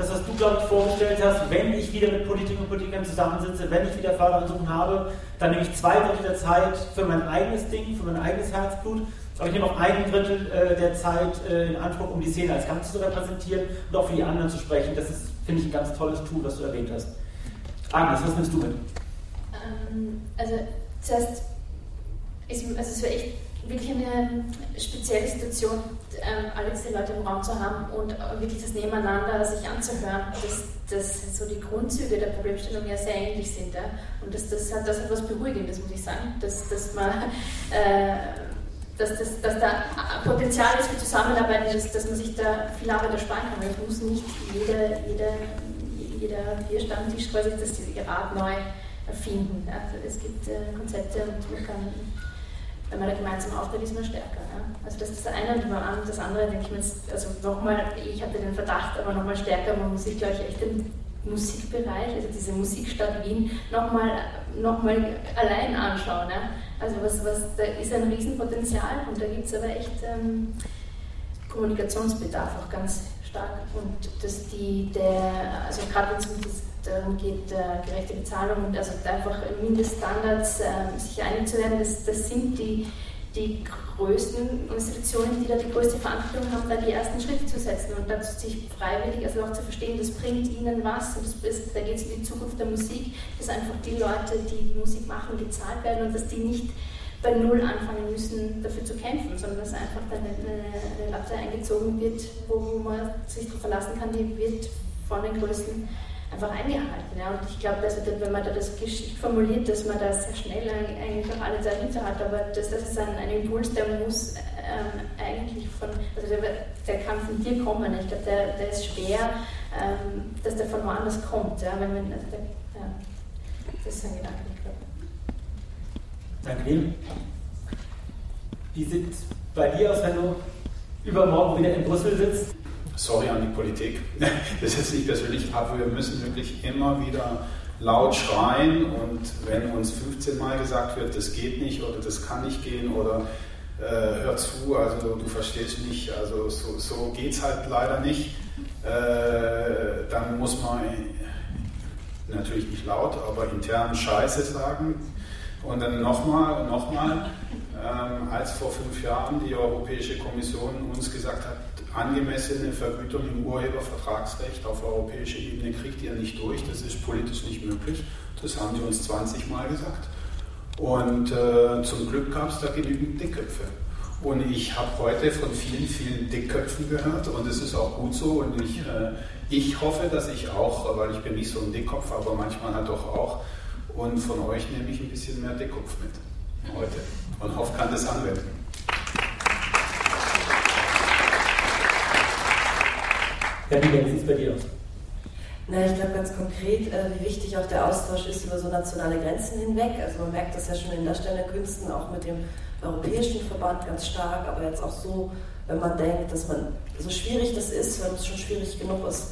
das, was du, glaube ich, vorgestellt hast, wenn ich wieder mit Politikern und Politikern zusammensitze, wenn ich wieder Förderungen habe, dann nehme ich zwei Drittel der Zeit für mein eigenes Ding, für mein eigenes Herzblut, aber ich nehme auch ein Drittel äh, der Zeit äh, in Anspruch, um die Szene als Ganzes zu repräsentieren und auch für die anderen zu sprechen. Das ist, finde ich, ein ganz tolles Tool, was du erwähnt hast. Agnes, was nimmst du mit? Ähm, also, zuerst, ist, also es wäre echt wirklich eine spezielle Situation, ähm, alle diese Leute im Raum zu haben und wirklich das Nebeneinander sich anzuhören, dass, dass so die Grundzüge der Problemstellung ja sehr ähnlich sind. Ja? Und das, das, hat, das hat was Beruhigendes, muss ich sagen, dass, dass man. Äh, dass, das, dass da Potenzial ist für Zusammenarbeit, dass, dass man sich da viel Arbeit ersparen kann. Es muss nicht jeder, jeder, jeder Bierstammtisch quasi das Rad neu erfinden. Also es gibt äh, Konzepte und man kann wenn man da gemeinsam auftritt, ist man stärker. Ja? Also das ist das eine und das andere denke ich mir jetzt, also nochmal, ich hatte den Verdacht, aber nochmal stärker, man muss sich, glaube ich, echt den Musikbereich, also diese Musikstadt Wien, nochmal noch mal allein anschauen. Ja? Also was, was, da ist ein Riesenpotenzial und da gibt es aber echt ähm, Kommunikationsbedarf auch ganz stark. Und dass die, der, also gerade wenn es um das darum geht, äh, gerechte Bezahlung und also einfach Mindeststandards äh, sich einig zu werden, das, das sind die, die größten Institutionen, die da die größte Verantwortung haben, da die ersten Schritte zu setzen und dazu sich freiwillig, also auch zu verstehen, das bringt ihnen was und das ist, da geht es um die Zukunft der Musik, dass einfach die Leute, die, Musik machen, gezahlt werden und dass die nicht bei Null anfangen müssen, dafür zu kämpfen, sondern dass einfach dann eine, eine Latte eingezogen wird, wo man sich darauf verlassen kann, die wird von den größten einfach eingehalten. Ja. Und ich glaube, dass wenn man da das geschickt formuliert, dass man da sehr schnell eigentlich auch alle dahinter hat, aber das, das ist ein, ein Impuls, der muss ähm, eigentlich von, also der, der, kann von dir kommen. Ich glaube, der, der ist schwer, ähm, dass der von woanders kommt. Ja. Wenn, wenn, also der, ja. Das ist ein Gedanke, ich glaube. Danke dir. Wie sieht bei dir aus, wenn du übermorgen wieder in Brüssel sitzt? Sorry an die Politik, *laughs* das ist jetzt nicht persönlich, aber wir müssen wirklich immer wieder laut schreien und wenn uns 15 Mal gesagt wird, das geht nicht oder das kann nicht gehen oder äh, hör zu, also du verstehst nicht, also so, so geht es halt leider nicht, äh, dann muss man natürlich nicht laut, aber intern Scheiße sagen. Und dann nochmal und nochmal, als vor fünf Jahren die Europäische Kommission uns gesagt hat, angemessene Vergütung im Urhebervertragsrecht auf europäischer Ebene kriegt ihr nicht durch, das ist politisch nicht möglich. Das haben die uns 20 Mal gesagt. Und äh, zum Glück gab es da genügend Dickköpfe. Und ich habe heute von vielen, vielen Dickköpfen gehört und es ist auch gut so. Und ich, äh, ich hoffe, dass ich auch, weil ich bin nicht so ein Dickkopf, aber manchmal halt doch auch. Und von euch nehme ich ein bisschen mehr Dickkopf mit heute und hoffe, kann das anwenden. Ja, wie sieht es bei dir aus? Na, ich glaube ganz konkret, äh, wie wichtig auch der Austausch ist über so nationale Grenzen hinweg. Also man merkt das ja schon in Darstellerkünsten, auch mit dem Europäischen Verband ganz stark, aber jetzt auch so, wenn man denkt, dass man, so schwierig das ist, wenn es schon schwierig genug ist,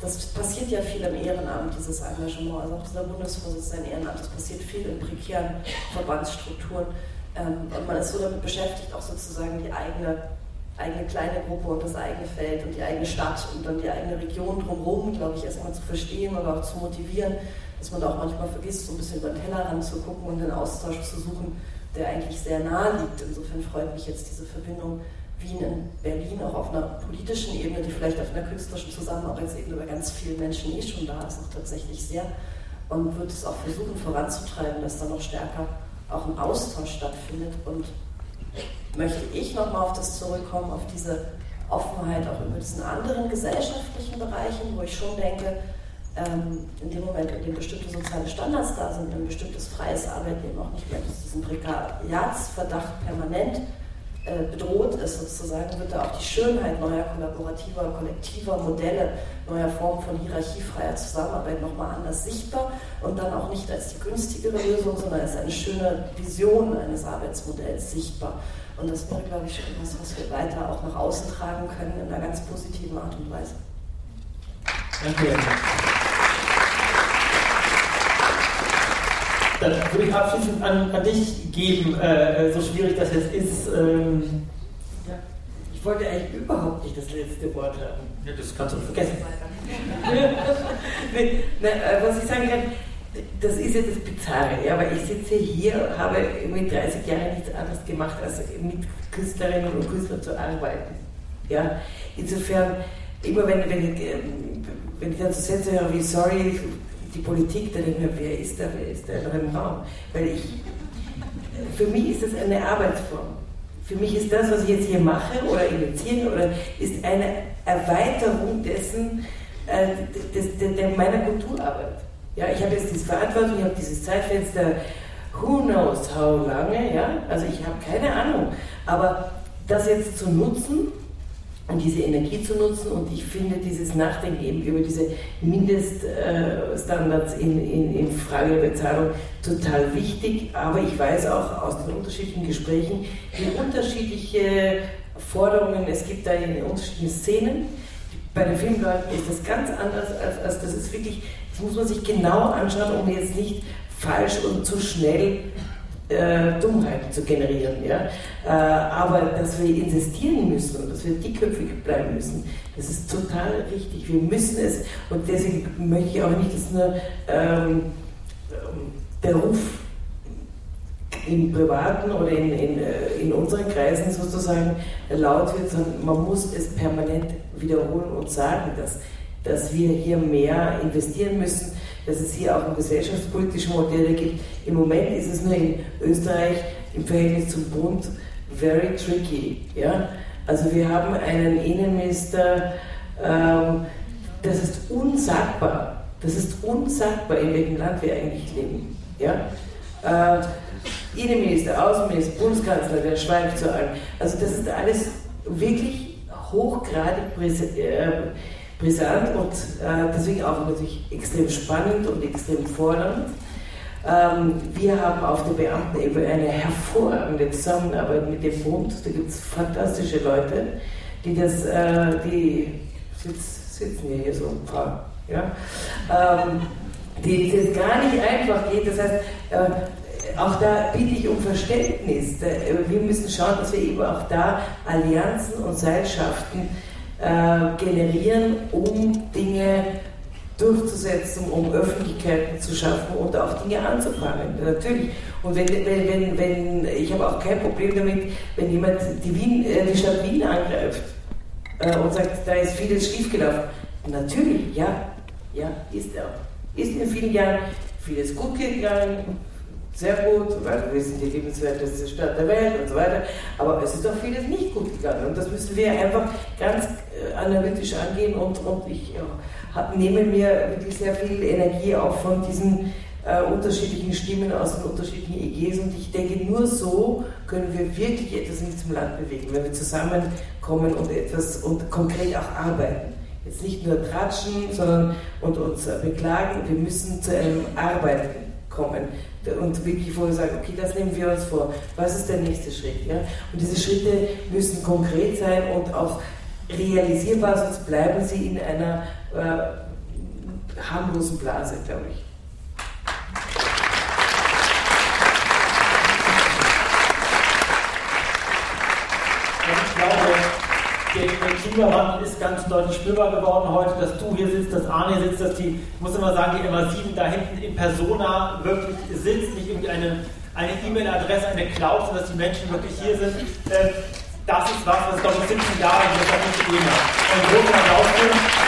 das passiert ja viel im Ehrenamt, dieses Engagement. Also auch dieser Bundesvorsitzende Ehrenamt, das passiert viel in prekären Verbandsstrukturen. Ähm, und man ist so damit beschäftigt, auch sozusagen die eigene eigene kleine Gruppe und das eigene Feld und die eigene Stadt und dann die eigene Region drumherum, glaube ich, erstmal zu verstehen, aber auch zu motivieren, dass man da auch manchmal vergisst, so ein bisschen über den Tellerrand zu gucken und den Austausch zu suchen, der eigentlich sehr nahe liegt. Insofern freut mich jetzt diese Verbindung Wien in Berlin auch auf einer politischen Ebene, die vielleicht auf einer künstlerischen Zusammenarbeitsebene bei ganz vielen Menschen eh schon da ist, auch tatsächlich sehr. Und wird es auch versuchen voranzutreiben, dass da noch stärker auch ein Austausch stattfindet und möchte ich nochmal auf das zurückkommen, auf diese Offenheit auch über diesen anderen gesellschaftlichen Bereichen, wo ich schon denke, ähm, in dem Moment, in dem bestimmte soziale Standards da sind, ein bestimmtes freies Arbeiten eben auch nicht mehr durch diesen Prekariatsverdacht permanent bedroht ist, sozusagen, wird da auch die Schönheit neuer kollaborativer, kollektiver Modelle, neuer Formen von hierarchiefreier Zusammenarbeit nochmal anders sichtbar und dann auch nicht als die günstigere Lösung, sondern als eine schöne Vision eines Arbeitsmodells sichtbar. Und das wäre, glaube ich, etwas, was wir weiter auch nach außen tragen können in einer ganz positiven Art und Weise. Danke. Dann würde ich abschließend an, an dich geben, äh, so schwierig das jetzt ist. Ähm ja. Ich wollte eigentlich überhaupt nicht das letzte Wort haben. Ja, das kannst du vergessen. nee, na, äh, was ich sagen kann, das ist ja das Bizarre, ja, weil ich sitze hier, habe mit 30 Jahren nichts anderes gemacht, als mit Künstlerinnen und Künstlern zu arbeiten. Ja. Insofern, immer wenn, wenn, ich, ähm, wenn ich dann so Sätze höre wie sorry, die Politik, denke ich mir, wer ist da, wer ist da noch im Raum? Weil ich, für mich ist das eine Arbeitsform. Für mich ist das, was ich jetzt hier mache oder initiiere, oder ist eine Erweiterung dessen, äh, des, der, der meiner Kulturarbeit. Ja, ich habe jetzt diese Verantwortung, ich habe dieses Zeitfenster, who knows how lange, ja, also ich habe keine Ahnung, aber das jetzt zu nutzen diese Energie zu nutzen und ich finde dieses Nachdenken eben über diese Mindeststandards in, in, in Frage der Bezahlung total wichtig, aber ich weiß auch aus den unterschiedlichen Gesprächen, wie unterschiedliche Forderungen es gibt da in unterschiedlichen Szenen. Bei den Filmleuten ist das ganz anders, als, als das ist wirklich das muss man sich genau anschauen, um jetzt nicht falsch und zu schnell äh, Dummheiten zu generieren. Ja? Äh, aber dass wir insistieren müssen und dass wir dickköpfig bleiben müssen, das ist total richtig. Wir müssen es und deswegen möchte ich auch nicht, dass nur ähm, der Ruf im Privaten oder in, in, äh, in unseren Kreisen sozusagen laut wird, sondern man muss es permanent wiederholen und sagen, dass dass wir hier mehr investieren müssen, dass es hier auch gesellschaftspolitische Modelle gibt. Im Moment ist es nur in Österreich im Verhältnis zum Bund very tricky. Ja? Also wir haben einen Innenminister, ähm, das ist unsagbar. Das ist unsagbar, in welchem Land wir eigentlich leben. Ja? Äh, Innenminister, Außenminister, Bundeskanzler, der schweigt zu allem. Also das ist alles wirklich hochgradig präsent. Äh, brisant und äh, deswegen auch natürlich extrem spannend und extrem fordernd. Ähm, wir haben auf der Beamtenebene eine hervorragende Zusammenarbeit mit dem Bund. Da gibt es fantastische Leute, die das, äh, die sitz, sitzen hier, hier so ein paar, ja, ähm, die das gar nicht einfach geht. Das heißt, äh, auch da bitte ich um Verständnis. Wir müssen schauen, dass wir eben auch da Allianzen und Seilschaften äh, generieren, um Dinge durchzusetzen, um Öffentlichkeiten zu schaffen und auch Dinge anzuprangern. Natürlich. Und wenn, wenn, wenn, wenn ich habe auch kein Problem damit, wenn jemand die, Wien, äh, die Stadt Wien angreift äh, und sagt, da ist vieles schiefgelaufen. Natürlich, ja, ja, ist er. Ist in vielen Jahren vieles gut gegangen, sehr gut, weil wir sind die lebenswerteste Stadt der Welt und so weiter. Aber es ist auch vieles nicht gut gegangen. Und das müssen wir einfach ganz äh, analytisch angehen. Und, und ich ja, hab, nehme mir wirklich sehr viel Energie auch von diesen äh, unterschiedlichen Stimmen aus den unterschiedlichen EGs. Und ich denke, nur so können wir wirklich etwas in diesem Land bewegen, wenn wir zusammenkommen und etwas und konkret auch arbeiten. Jetzt nicht nur tratschen, sondern und uns beklagen, wir müssen zu einem Arbeiten kommen und wirklich vorher sagen, okay, das nehmen wir uns vor. Was ist der nächste Schritt? Ja? Und diese Schritte müssen konkret sein und auch realisierbar, sonst bleiben sie in einer äh, harmlosen Blase, glaube ich. Ich glaube, der, Klimawandel ist ganz deutlich spürbar geworden heute, dass du hier sitzt, dass Arne hier sitzt, dass die, ich muss immer sagen, die MA7 da hinten in Persona wirklich sitzt, nicht irgendwie eine E-Mail-Adresse, eine Cloud, sondern dass die Menschen wirklich hier sind. Äh, das ist was, was glaube ich 17 Jahre hier gegeben hat. Einen großen Applaus für.